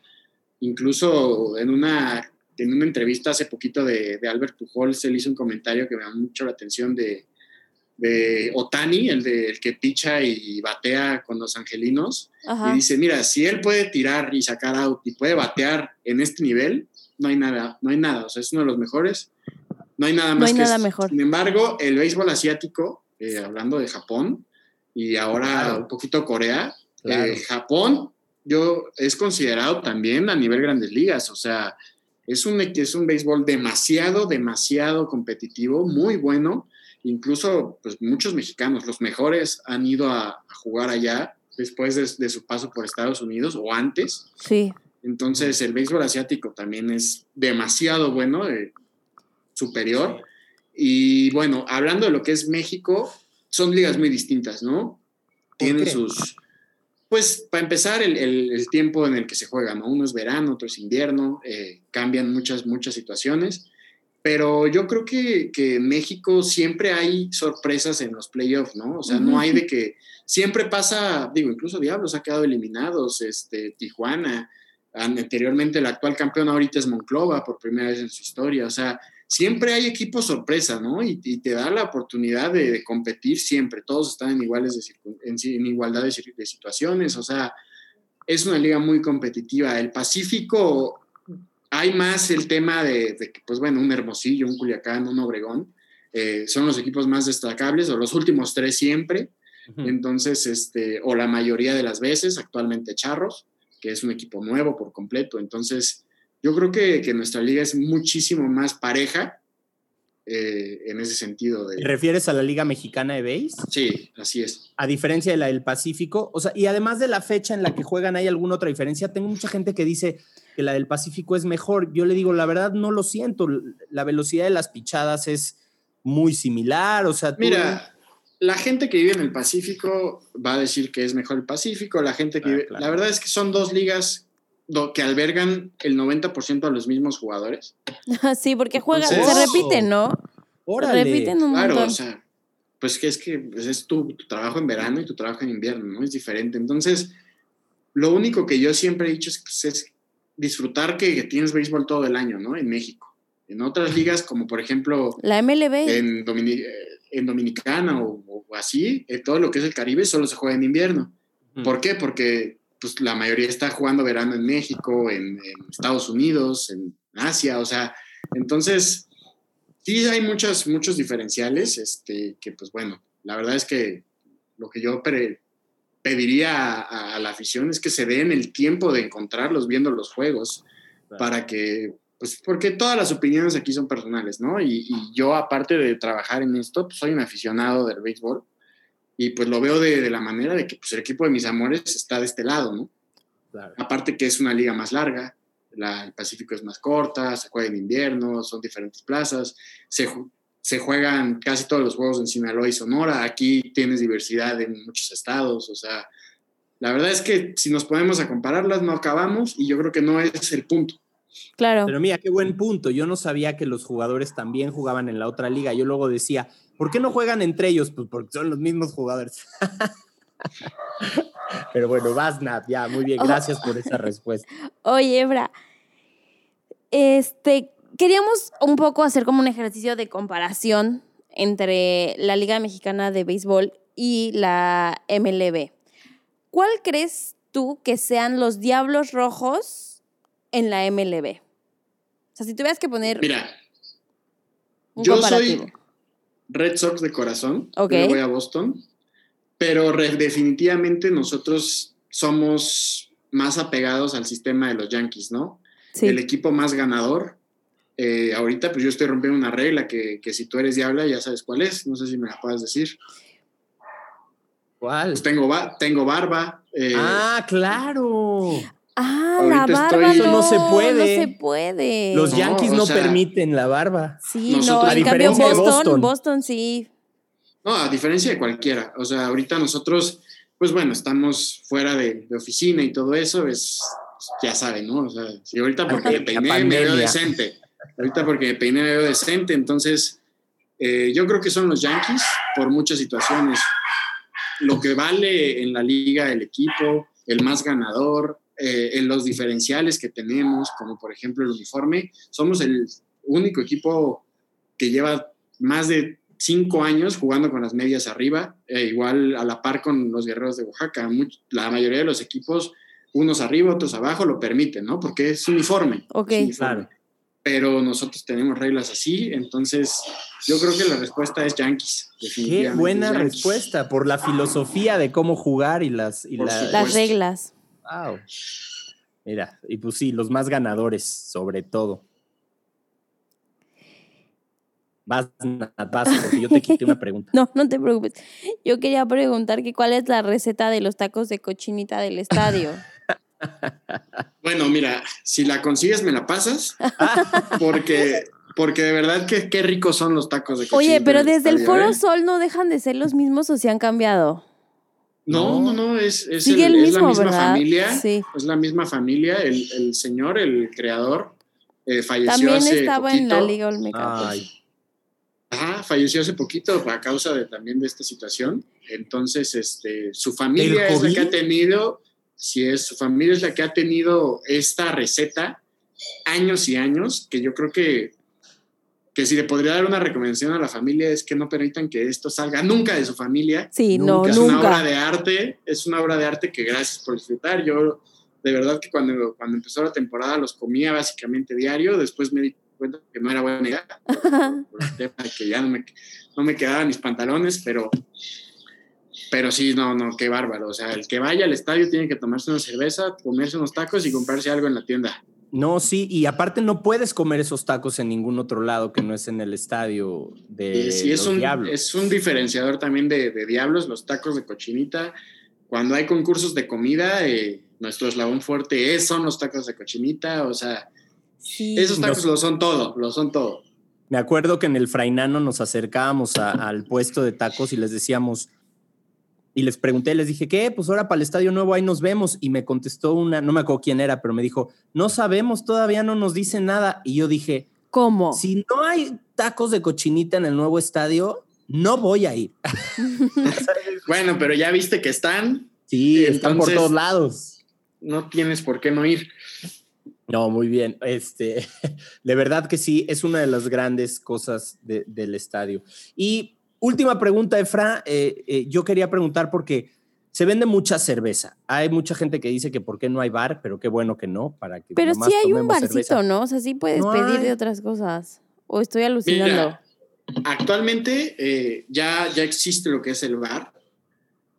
Incluso en una, en una entrevista hace poquito de, de Albert Pujols, él hizo un comentario que me llamó mucho la atención de, de Otani, el, de, el que picha y batea con los angelinos. Ajá. Y dice, mira, si él puede tirar y sacar out y puede batear en este nivel, no hay nada, no hay nada. O sea, es uno de los mejores. No hay nada No más hay que nada mejor. Sin embargo, el béisbol asiático, eh, hablando de Japón y ahora Claro. un poquito Corea, Claro. eh, Japón yo es considerado también a nivel grandes ligas, o sea, es un, es un béisbol demasiado, demasiado competitivo, muy bueno, incluso pues muchos mexicanos, los mejores han ido a, a jugar allá después de, de su paso por Estados Unidos o antes, Sí. entonces el béisbol asiático también es demasiado bueno, eh, superior. Y bueno, hablando de lo que es México, son ligas muy distintas, ¿no? Tienen sus... Pues para empezar, el, el- el tiempo en el que se juega, ¿no? Uno es verano, otro es invierno, eh, cambian muchas, muchas situaciones. Pero yo creo que, que en México siempre hay sorpresas en los playoffs, ¿no? O sea, no hay de que siempre pasa, digo, incluso Diablos ha quedado eliminados, este, Tijuana, anteriormente el actual campeón ahorita es Monclova por primera vez en su historia, o sea, siempre hay equipos sorpresa, ¿no? Y, y te da la oportunidad de, de competir siempre, todos están en, iguales de en, igualdad de, situaciones, o sea, es una liga muy competitiva. El Pacífico, hay más el tema de, que, pues bueno, un Hermosillo, un Culiacán, un Obregón, eh, son los equipos más destacables, o los últimos tres siempre, entonces, este, o la mayoría de las veces, actualmente Charros, que es un equipo nuevo por completo. Entonces, yo creo que, que nuestra liga es muchísimo más pareja eh, en ese sentido. ¿Te refieres a la Liga Mexicana de Béis? sí, así es. A diferencia de la del Pacífico. O sea, y además de la fecha en la que juegan, ¿hay alguna otra diferencia? Tengo mucha gente que dice que la del Pacífico es mejor. Yo le digo, la verdad no lo siento. La velocidad de las pichadas es muy similar. O sea, tú- Mira, la gente que vive en el Pacífico va a decir que es mejor el Pacífico. La gente que Ah, vive, claro. la verdad es que son dos ligas que albergan el 90% a los mismos jugadores. sí, porque juegan, Entonces- se repiten, ¿no? órale. Se repiten un Claro, montón. o sea, pues que es que pues, es tu, tu trabajo en verano y tu trabajo en invierno, ¿no? Es diferente. Entonces, lo único que yo siempre he dicho es, pues, es disfrutar que, que tienes béisbol todo el año, ¿no? En México. En otras ligas, como por ejemplo La MLB. en, Domini- en Dominicana o, o así, eh, todo lo que es el Caribe solo se juega en invierno. ¿Por qué? Porque pues, la mayoría está jugando verano en México, en, en Estados Unidos, en Asia, o sea, entonces sí hay muchos, muchos diferenciales, este, que pues bueno, la verdad es que lo que yo pre- pediría a, a la afición es que se den el tiempo de encontrarlos viendo los juegos Claro. para que, pues porque todas las opiniones aquí son personales, ¿no? Y, y yo aparte de trabajar en esto, pues soy un aficionado del béisbol y pues lo veo de, de la manera de que pues, el equipo de mis amores está de este lado, ¿no? Claro. Aparte que es una liga más larga, la, el Pacífico es más corta, se juega en invierno, son diferentes plazas, se, se juegan casi todos los juegos en Sinaloa y Sonora, aquí tienes diversidad en muchos estados, o sea, la verdad es que si nos ponemos a compararlas no acabamos y yo creo que no es el punto. Claro. Pero mira, qué buen punto. Yo no sabía que los jugadores también jugaban en la otra liga. Yo luego decía, ¿por qué no juegan entre ellos? Pues porque son los mismos jugadores. Pero bueno, vas, Nat, ya, muy bien, gracias por esa respuesta. Oye, Ebra, este, queríamos un poco hacer como un ejercicio de comparación entre la Liga Mexicana de Béisbol y la MLB. ¿Cuál crees tú que sean los Diablos Rojos en la MLB? O sea, si tuvieras que poner Mira, un yo comparativo. soy Red Sox de corazón, Ok. yo voy a Boston, pero definitivamente nosotros somos más apegados al sistema de los Yankees, ¿no? Sí. el equipo más ganador. Eh, ahorita, pues yo estoy rompiendo una regla que, que si tú eres diabla ya sabes cuál es. No sé si me la puedes decir. ¿Cuál? Pues tengo, ba- tengo barba. eh, Ah, claro. Ah, la barba estoy- no, No se puede. No se puede. Los No, Yankees no sea, permiten la barba. Sí, Nosotros- no, A en cambio diferencia de Boston, Boston. Boston sí. No, a diferencia de cualquiera. O sea, ahorita nosotros, pues bueno, estamos fuera de, de oficina y todo eso, es, ya saben, ¿no? O sea, si ahorita porque me peiné me veo decente. Ahorita porque me peiné me veo decente. Entonces, eh, yo creo que son los Yankees por muchas situaciones. Lo que vale en la liga el equipo, el más ganador, eh, en los diferenciales que tenemos, como por ejemplo el uniforme, somos el único equipo que lleva más de cinco años jugando con las medias arriba, eh, igual a la par con los guerreros de Oaxaca. Much- la mayoría de los equipos, unos arriba, otros abajo, lo permiten, ¿no? Porque es uniforme. Ok. es uniforme. Claro. pero nosotros tenemos reglas así, entonces yo creo que la respuesta es Yankees. Qué definitivamente buena Yankees. respuesta por la filosofía de cómo jugar y las y la-. Las reglas. Wow. Mira, y pues sí, los más ganadores, sobre todo. Vas, vas, porque yo te quité una pregunta. No, no te preocupes. Yo quería preguntar que cuál es la receta de los tacos de cochinita del estadio. Bueno, mira, si la consigues me la pasas, porque, porque de verdad que qué ricos son los tacos de Oye, cochinita pero en el desde el Foro ¿eh? Sol no dejan de ser los mismos o se han cambiado. No, No. no, es, es, Sigue el- el es la misma ¿verdad? familia. Sí. Es la misma familia. El, el señor, el creador, eh, falleció También hace estaba en la poquito. Liga Olmeca. pues. Ay, Ajá, falleció hace poquito a causa de, también de esta situación. Entonces, este, su familia ¿Del es la que ha tenido, si es, su familia es la que ha tenido esta receta años y años, que yo creo que, que si le podría dar una recomendación a la familia es que no permitan que esto salga nunca de su familia. Sí, no, Nunca. es una obra de arte, es una obra de arte que gracias por disfrutar. Yo de verdad que cuando, cuando empezó la temporada los comía básicamente diario, después me di cuenta que no era buena idea, por, por el tema de que ya no me, no me quedaban mis pantalones, pero, pero sí, no, no, qué bárbaro. O sea, el que vaya al estadio tiene que tomarse una cerveza, comerse unos tacos y comprarse algo en la tienda. No, sí, y aparte no puedes comer esos tacos en ningún otro lado que no es en el estadio de sí, es los un, Diablos. es un diferenciador también de, de Diablos, los tacos de cochinita. Cuando hay concursos de comida, eh, nuestro eslabón fuerte es, son los tacos de cochinita. O sea, Sí. esos tacos Nos- lo son todo, lo son todo. Me acuerdo que en el Frainano nos acercábamos a- al puesto de tacos y les decíamos, y les pregunté, les dije, ¿qué? Pues ahora para el Estadio Nuevo ahí nos vemos. Y me contestó una, no me acuerdo quién era, pero me dijo, no sabemos, todavía no nos dice nada. Y yo dije, ¿Cómo? si no hay tacos de cochinita en el nuevo estadio, no voy a ir. Bueno, pero ya viste que están, Sí, están por todos lados. no tienes por qué no ir. No, muy bien. Este, de verdad que sí, es una de las grandes cosas de- del estadio. Y última pregunta, Efra. eh, eh, yo quería preguntar porque se vende mucha cerveza. Hay mucha gente que dice que por qué no hay bar, pero qué bueno que no, para que Pero sí hay un barcito, cerveza. ¿no? O sea, sí puedes No pedir hay. de otras cosas. O estoy alucinando. Mira, actualmente eh, ya, ya existe lo que es el bar,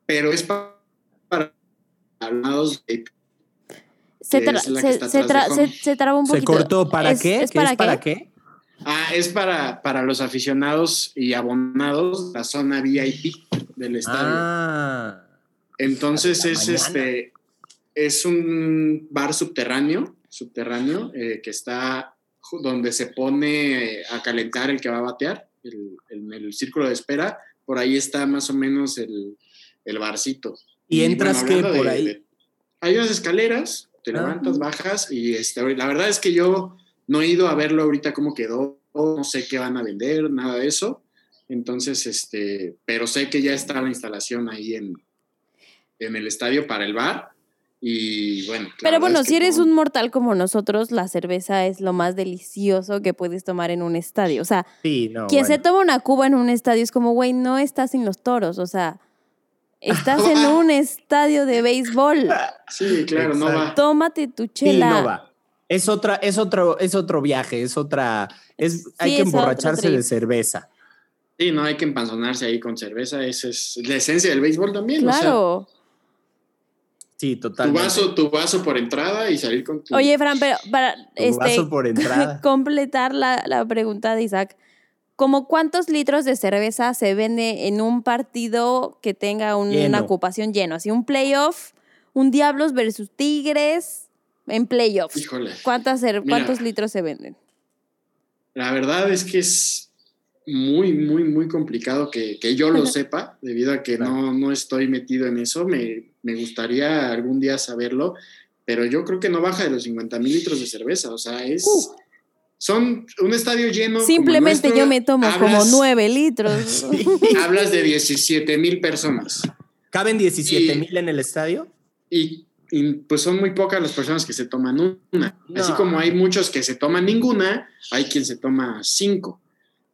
pero es pa- para lados de se, tra- se, se, tra- se, se traba un ¿Se poquito. cortó para ¿Es- qué? es ¿Qué para es para qué? Ah, es para, para los aficionados y abonados, la zona VIP del estadio. Ah, Entonces es mañana. este es un bar subterráneo, subterráneo eh, que está donde se pone a calentar el que va a batear, el- en el círculo de espera, por ahí está más o menos el, el barcito. ¿Y entras hablando por ahí? hay unas escaleras, te Ah. levantas, bajas y este, la verdad es que yo no he ido a verlo ahorita cómo quedó, no sé qué van a vender, nada de eso. Entonces, este, pero sé que ya está la instalación ahí en, en el estadio para el bar. Y bueno. Pero bueno, es que si eres no- un mortal como nosotros, la cerveza es lo más delicioso que puedes tomar en un estadio. O sea, sí, no. quien se toma una cuba en un estadio es como, güey, no estás en los toros. O sea, estás en un estadio de béisbol. Sí, claro, no va. Tómate tu Sí, chela. no va. Es otra, es otro, es otro viaje, es otra, es, hay que emborracharse de cerveza. Sí, no hay que empanzonarse ahí con cerveza. Esa es la esencia del béisbol también. o sea, Claro. Sí, tu totalmente. vaso, tu vaso por entrada y salir con tu. Oye, Fran, pero para Tu este, vaso por entrada. completar la, la pregunta de Isaac, ¿como cuántos litros de cerveza se vende en un partido que tenga un- una ocupación lleno? Así un playoff, un Diablos versus Tigres en playoffs. Híjole. ¿Cuántas Mira. ¿Cuántos litros se venden? La verdad es que es muy, muy, muy complicado que, que yo lo sepa, debido a que Claro. no, no estoy metido en eso. Me, me gustaría algún día saberlo, pero yo creo que no baja de los 50 mil litros de cerveza. O sea, es. Uh. Son un estadio lleno. como Simplemente nuestro, yo me tomo como hablas- nueve litros. Hablas de 17 mil personas. ¿Caben 17 Y- mil en el estadio? Y, y, pues son muy pocas las personas que se toman una. No. Así como hay muchos que se toman ninguna, hay quien se toma cinco.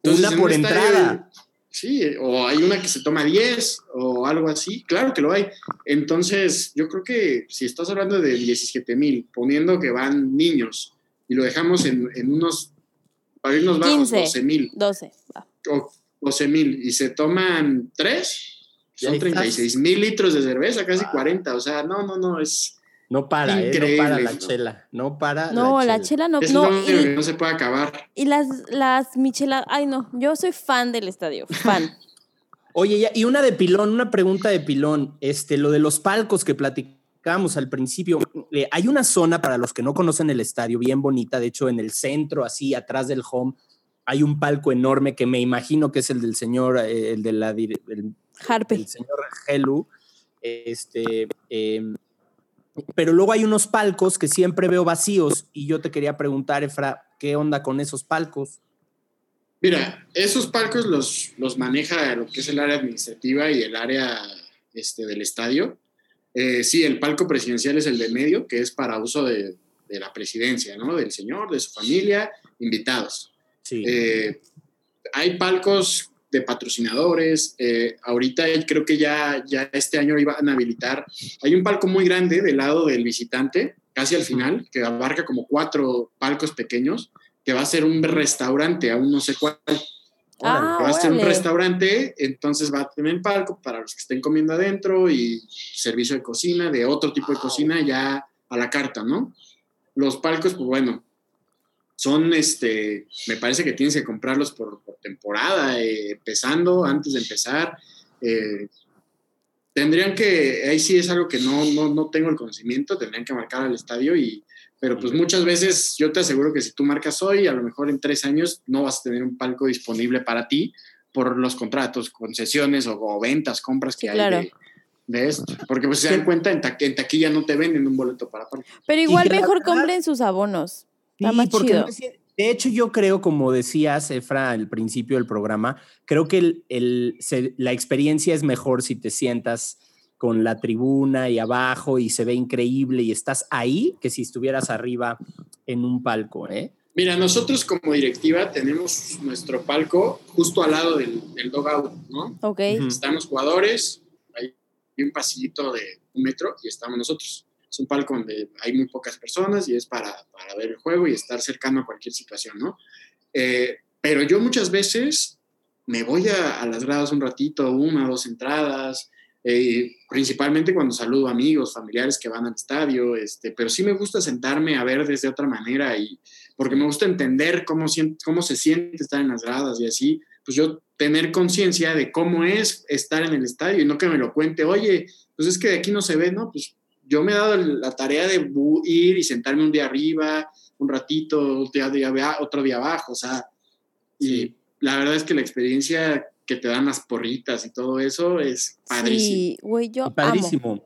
Una en por estadio- entrada. Sí, o hay una que se toma 10 o algo así. Claro que lo hay. Entonces, yo creo que si estás hablando de 17 mil, poniendo que van niños y lo dejamos en, en unos para irnos bajos, 15. 12 mil. 12. va. o 12 mil y se toman tres, son estás. 36 mil litros de cerveza, casi 40. O sea, no, no, no, es, No para, ¿eh? No Increíble, para la ¿no? chela. No para No, la la chela. no. es no y, no se puede acabar. y las, las micheladas. Ay, no. Yo soy fan del estadio. Fan. Oye, ya- y una de pilón, una pregunta de pilón. Este, lo de los palcos que platicábamos al principio. eh, hay una zona para los que no conocen el estadio bien bonita. De hecho, en el centro, así atrás del home, hay un palco enorme que me imagino que es el del señor, eh, el de la el Harpe. el señor Helu. Este, eh, pero luego hay unos palcos que siempre veo vacíos y yo te quería preguntar, Efra, ¿qué onda con esos palcos? Mira, esos palcos los, los maneja lo que es el área administrativa y el área este, del estadio. Eh, sí, el palco presidencial es el de medio, que es para uso de, de la presidencia, ¿no? Del señor, de su familia, invitados. Sí. Eh, hay palcos de patrocinadores. eh, ahorita creo que ya, ya este año iban a habilitar. Hay un palco muy grande del lado del visitante, casi al final, que abarca como cuatro palcos pequeños, que va a ser un restaurante, aún no sé cuál. Ah, va a ser un restaurante, entonces va a tener palco para los que estén comiendo adentro y servicio de cocina, de otro tipo de cocina ya a la carta, ¿no? Los palcos, pues bueno, son, este, me parece que tienes que comprarlos por, por temporada, eh, empezando, antes de empezar. eh, tendrían que, ahí sí es algo que no, no, no tengo el conocimiento, tendrían que marcar al estadio y, pero pues muchas veces yo te aseguro que si tú marcas hoy, a lo mejor en tres años no vas a tener un palco disponible para ti por los contratos, concesiones o, o ventas, compras que Sí, hay claro. de, de esto. Porque pues se dan cuenta, en, en taquilla no te venden un boleto para palco. Pero igual mejor compren sus abonos. Está Sí, más porque chido. no es cier- de hecho, yo creo, como decías, Efra, al principio del programa, creo que el, el- se- la experiencia es mejor si te sientas con la tribuna y abajo y se ve increíble y estás ahí que si estuvieras arriba en un palco, ¿eh? Mira, nosotros como directiva tenemos nuestro palco justo al lado del, del dogout, ¿no? Ok. Están los jugadores, hay un pasillito de un metro y estamos nosotros. Un palco donde hay muy pocas personas y es para, para ver el juego y estar cercano a cualquier situación, ¿no? Eh, pero yo muchas veces me voy a, a las gradas un ratito, una, dos entradas, eh, principalmente cuando saludo amigos, familiares que van al estadio, este, pero sí me gusta sentarme a ver desde otra manera y porque me gusta entender cómo, cómo se siente estar en las gradas y así, pues yo tener conciencia de cómo es estar en el estadio y no que me lo cuente, oye, pues es que de aquí no se ve, ¿no? Pues yo me he dado la tarea de ir y sentarme un día arriba, un ratito, otro día, otro día abajo, o sea, y la verdad es que la experiencia que te dan las porritas y todo eso es padrísimo. Sí, güey, yo Y Padrísimo.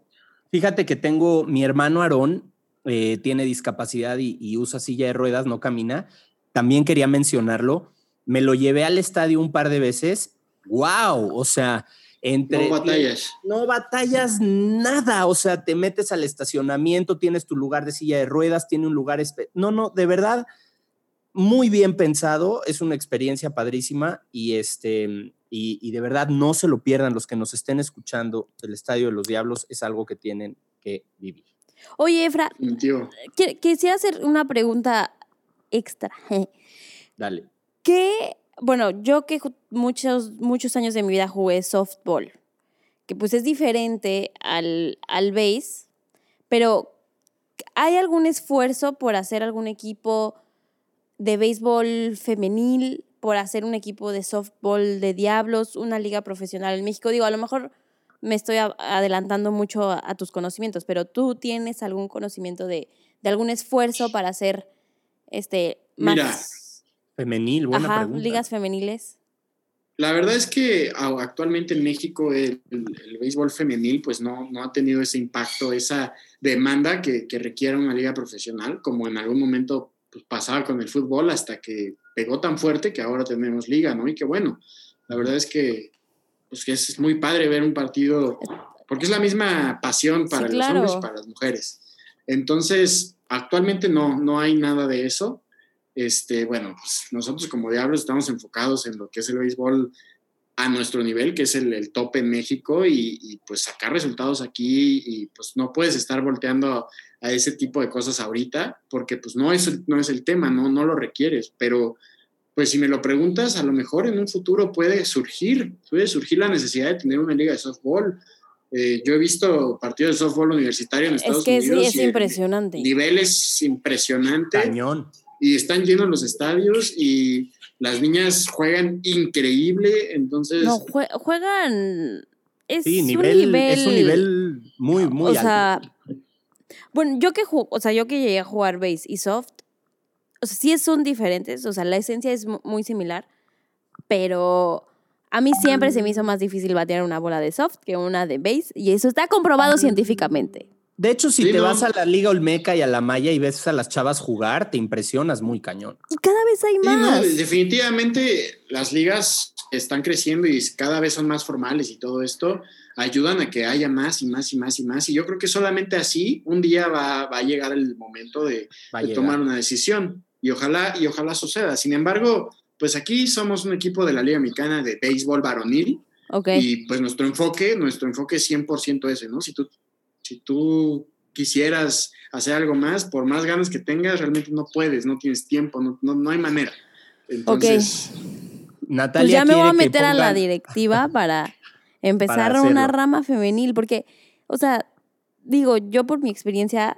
Fíjate que tengo mi hermano Aarón, eh, tiene discapacidad y, y usa silla de ruedas, no camina. También quería mencionarlo. Me lo llevé al estadio un par de veces. ¡Wow! O sea, entre. No batallas. No batallas nada. O sea, te metes al estacionamiento, tienes tu lugar de silla de ruedas, tiene un lugar. espe- No, no, de verdad, muy bien pensado. Es una experiencia padrísima y este. Y, y de verdad no se lo pierdan los que nos estén escuchando. El Estadio de los Diablos es algo que tienen que vivir. Oye, Efra, quisiera hacer una pregunta extra. Dale. ¿Qué? Bueno, yo que muchos, muchos años de mi vida jugué softball, que pues es diferente al, al base, pero ¿hay algún esfuerzo por hacer algún equipo de béisbol femenil, por hacer un equipo de softball de diablos, una liga profesional en México? Digo, a lo mejor me estoy adelantando mucho a, a tus conocimientos, pero tú tienes algún conocimiento de, de algún esfuerzo para hacer este más Mira, Femenil, buena Ajá, pregunta. ligas femeniles. La verdad es que actualmente en México el, el- el béisbol femenil pues no, no ha tenido ese impacto, esa demanda que, que requiere una liga profesional, como en algún momento pues, pasaba con el fútbol hasta que pegó tan fuerte que ahora tenemos liga, ¿no? Y que bueno, la verdad es que, pues, que es muy padre ver un partido, porque es la misma pasión para Sí, los claro. hombres y para las mujeres. Entonces, actualmente no, no hay nada de eso. Este, bueno, pues nosotros como Diablos estamos enfocados en lo que es el béisbol a nuestro nivel, que es el, el tope en México, y, y, pues sacar resultados aquí, y pues no puedes estar volteando a ese tipo de cosas ahorita, porque pues no es, el- no es el tema, no, no lo requieres, pero pues si me lo preguntas, a lo mejor en un futuro puede surgir, puede surgir la necesidad de tener una liga de softball. Eh, yo he visto partidos de softball universitario en Estados Es que sí, Unidos. es y impresionante. nivel es impresionante Cañón. Y están llenos los estadios y las niñas juegan increíble, entonces No, jue- juegan. Es Sí, un nivel, nivel. es un nivel muy, muy o sea, alto. bueno, yo que o sea, yo que llegué a jugar base y soft, o sea, sí son diferentes, o sea, la esencia es mu- muy similar, pero a mí siempre se me hizo más difícil batear una bola de soft que una de base y eso está comprobado científicamente. De hecho, si Sí, te no. vas a la Liga Olmeca y a la Maya y ves a las chavas jugar, te impresionas muy cañón. Y cada vez hay Sí, no, más. definitivamente las ligas están creciendo y cada vez son más formales y todo esto ayudan a que haya más y más y más y más. Y yo creo que solamente así un día va, va a llegar el momento de, tomar una decisión y ojalá, y ojalá suceda. Sin embargo, pues aquí somos un equipo de la Liga Mexicana de béisbol varonil y pues nuestro enfoque, nuestro enfoque es 100% ese, ¿no? Si tú, si tú quisieras hacer algo más, por más ganas que tengas, realmente no puedes, no tienes tiempo, no, no, no hay manera. Entonces, Natalia Pues ya me voy a meter a la directiva para empezar Para una rama femenil, porque, o sea, digo, yo por mi experiencia,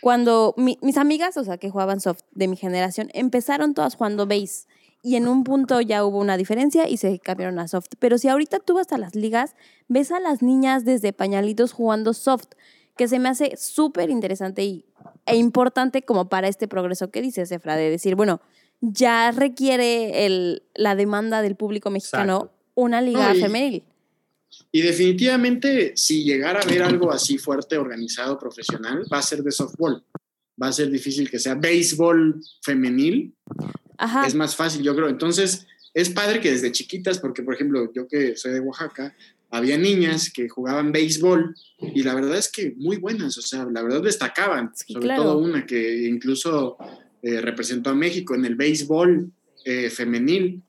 cuando mi- mis amigas, o sea, que jugaban soft de mi generación, empezaron todas jugando base. Y en un punto ya hubo una diferencia y se cambiaron a soft. Pero si ahorita tú vas a las ligas, ves a las niñas desde pañalitos jugando soft, que se me hace súper interesante y, e importante como para este progreso que dices, Efra, de decir, bueno, ya requiere el, la demanda del público mexicano Exacto. una liga No, y- femenil. y definitivamente, si llegara a ver algo así fuerte, organizado, profesional, va a ser de softball. Va a ser difícil que sea béisbol femenil, Ajá. es más fácil, yo creo. Entonces, es padre que desde chiquitas, porque por ejemplo, yo que soy de Oaxaca, había niñas que jugaban béisbol y la verdad es que muy buenas, o sea, la verdad destacaban, Sí, sobre claro. todo una que incluso eh, representó a México en el béisbol eh, femenil.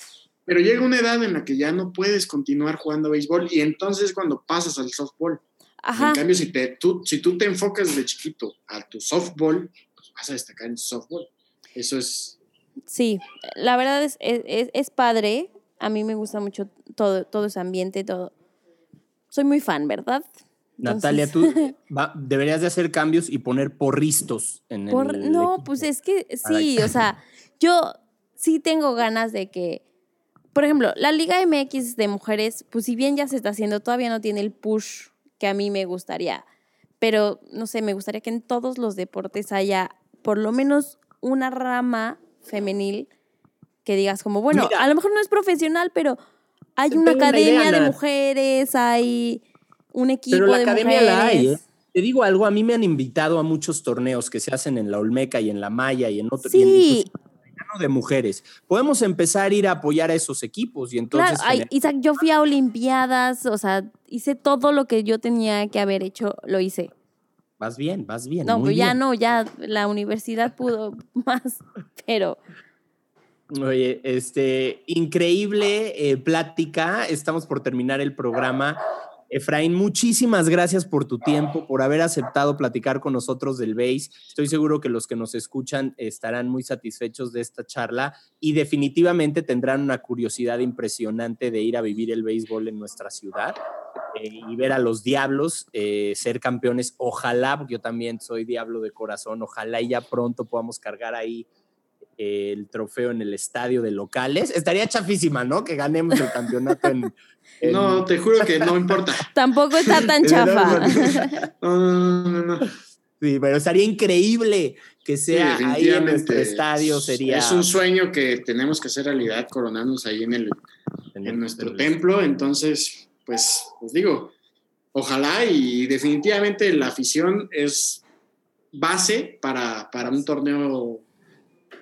Pero llega una edad en la que ya no puedes continuar jugando béisbol y entonces cuando pasas al softball. Ajá. En cambio, si, te, tú, si tú te enfocas desde chiquito a tu softball, pues vas a destacar en softball. Eso es Sí, la verdad es, es, es- padre. A mí me gusta mucho todo, todo ese ambiente, todo. Soy muy fan, ¿verdad? Natalia, tú va- deberías de hacer cambios y poner porristos en Por- el no, equipo. pues es que sí, o sea, yo sí tengo ganas de que, por ejemplo, la Liga MX de mujeres, pues si bien ya se está haciendo, todavía no tiene el push que a mí me gustaría, pero no sé, me gustaría que en todos los deportes haya por lo menos una rama femenil que digas como, bueno, Mira. a lo mejor no es profesional, pero hay una una academia idea, de mujeres, hay un equipo Pero la de academia mujeres. la hay, ¿eh? Te digo algo, a mí me han invitado a muchos torneos que se hacen en la Olmeca y en la Maya y en otros. Sí, de mujeres. Podemos empezar a ir a apoyar a esos equipos y entonces. Claro, ay, Isaac, yo fui a Olimpiadas, o sea, hice todo lo que yo tenía que haber hecho, lo hice. Vas bien, vas bien. No, muy pues ya bien. no, ya la universidad pudo más, pero Oye, este, increíble eh, plática. Estamos por terminar el programa. Efraín, muchísimas gracias por tu tiempo, por haber aceptado platicar con nosotros del BASE. Estoy seguro que los que nos escuchan estarán muy satisfechos de esta charla y definitivamente tendrán una curiosidad impresionante de ir a vivir el béisbol en nuestra ciudad eh, y ver a los diablos eh, ser campeones. Ojalá, porque yo también soy diablo de corazón, ojalá y ya pronto podamos cargar ahí eh, el trofeo en el estadio de locales. Estaría chafísima, ¿no? Que ganemos el campeonato en... en- No, te juro que no importa. tampoco está tan chafa. No, no, no, no, no. Sí, pero estaría increíble que Sí, sea ahí en nuestro estadio. Sería Es un sueño que tenemos que hacer realidad, coronarnos ahí en, el, en nuestro templo. Entonces, pues, os digo, ojalá y definitivamente la afición es base para, para un torneo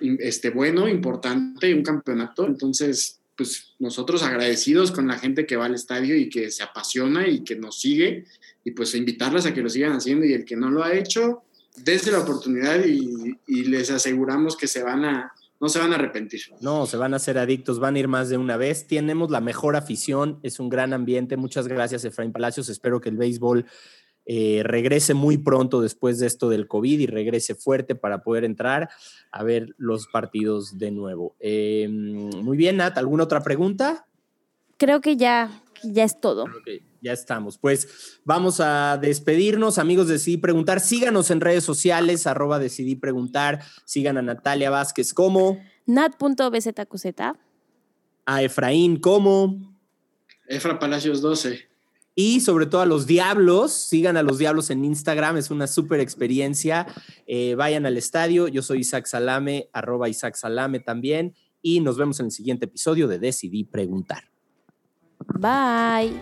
este, bueno, importante, un campeonato. Entonces, pues nosotros agradecidos con la gente que va al estadio y que se apasiona y que nos sigue y pues invitarlas a que lo sigan haciendo y el que no lo ha hecho, desde la oportunidad y les aseguramos que se van a, no se van a arrepentir. No, se van a hacer adictos, van a ir más de una vez. Tenemos la mejor afición, es un gran ambiente. Muchas gracias, Efraín Palacios. Espero que el béisbol eh, regrese muy pronto después de esto del COVID y regrese fuerte para poder entrar a ver los partidos de nuevo. Eh, muy bien, Nat, ¿alguna otra pregunta? Creo que ya, ya es todo. Ok, ya estamos. Pues vamos a despedirnos, amigos. Decidí preguntar. Síganos en redes sociales, arroba decidí preguntar. Sigan a Natalia Vázquez como, Nat.bzqz. a Efraín como, Efra Palacios 12. y sobre todo a los Diablos. Sigan a los Diablos en Instagram, es una súper experiencia. Eh, vayan al estadio. Yo soy Isaac Salame, arroba Isaac Salame también. Y nos vemos en el siguiente episodio de Decidí Preguntar. Bye.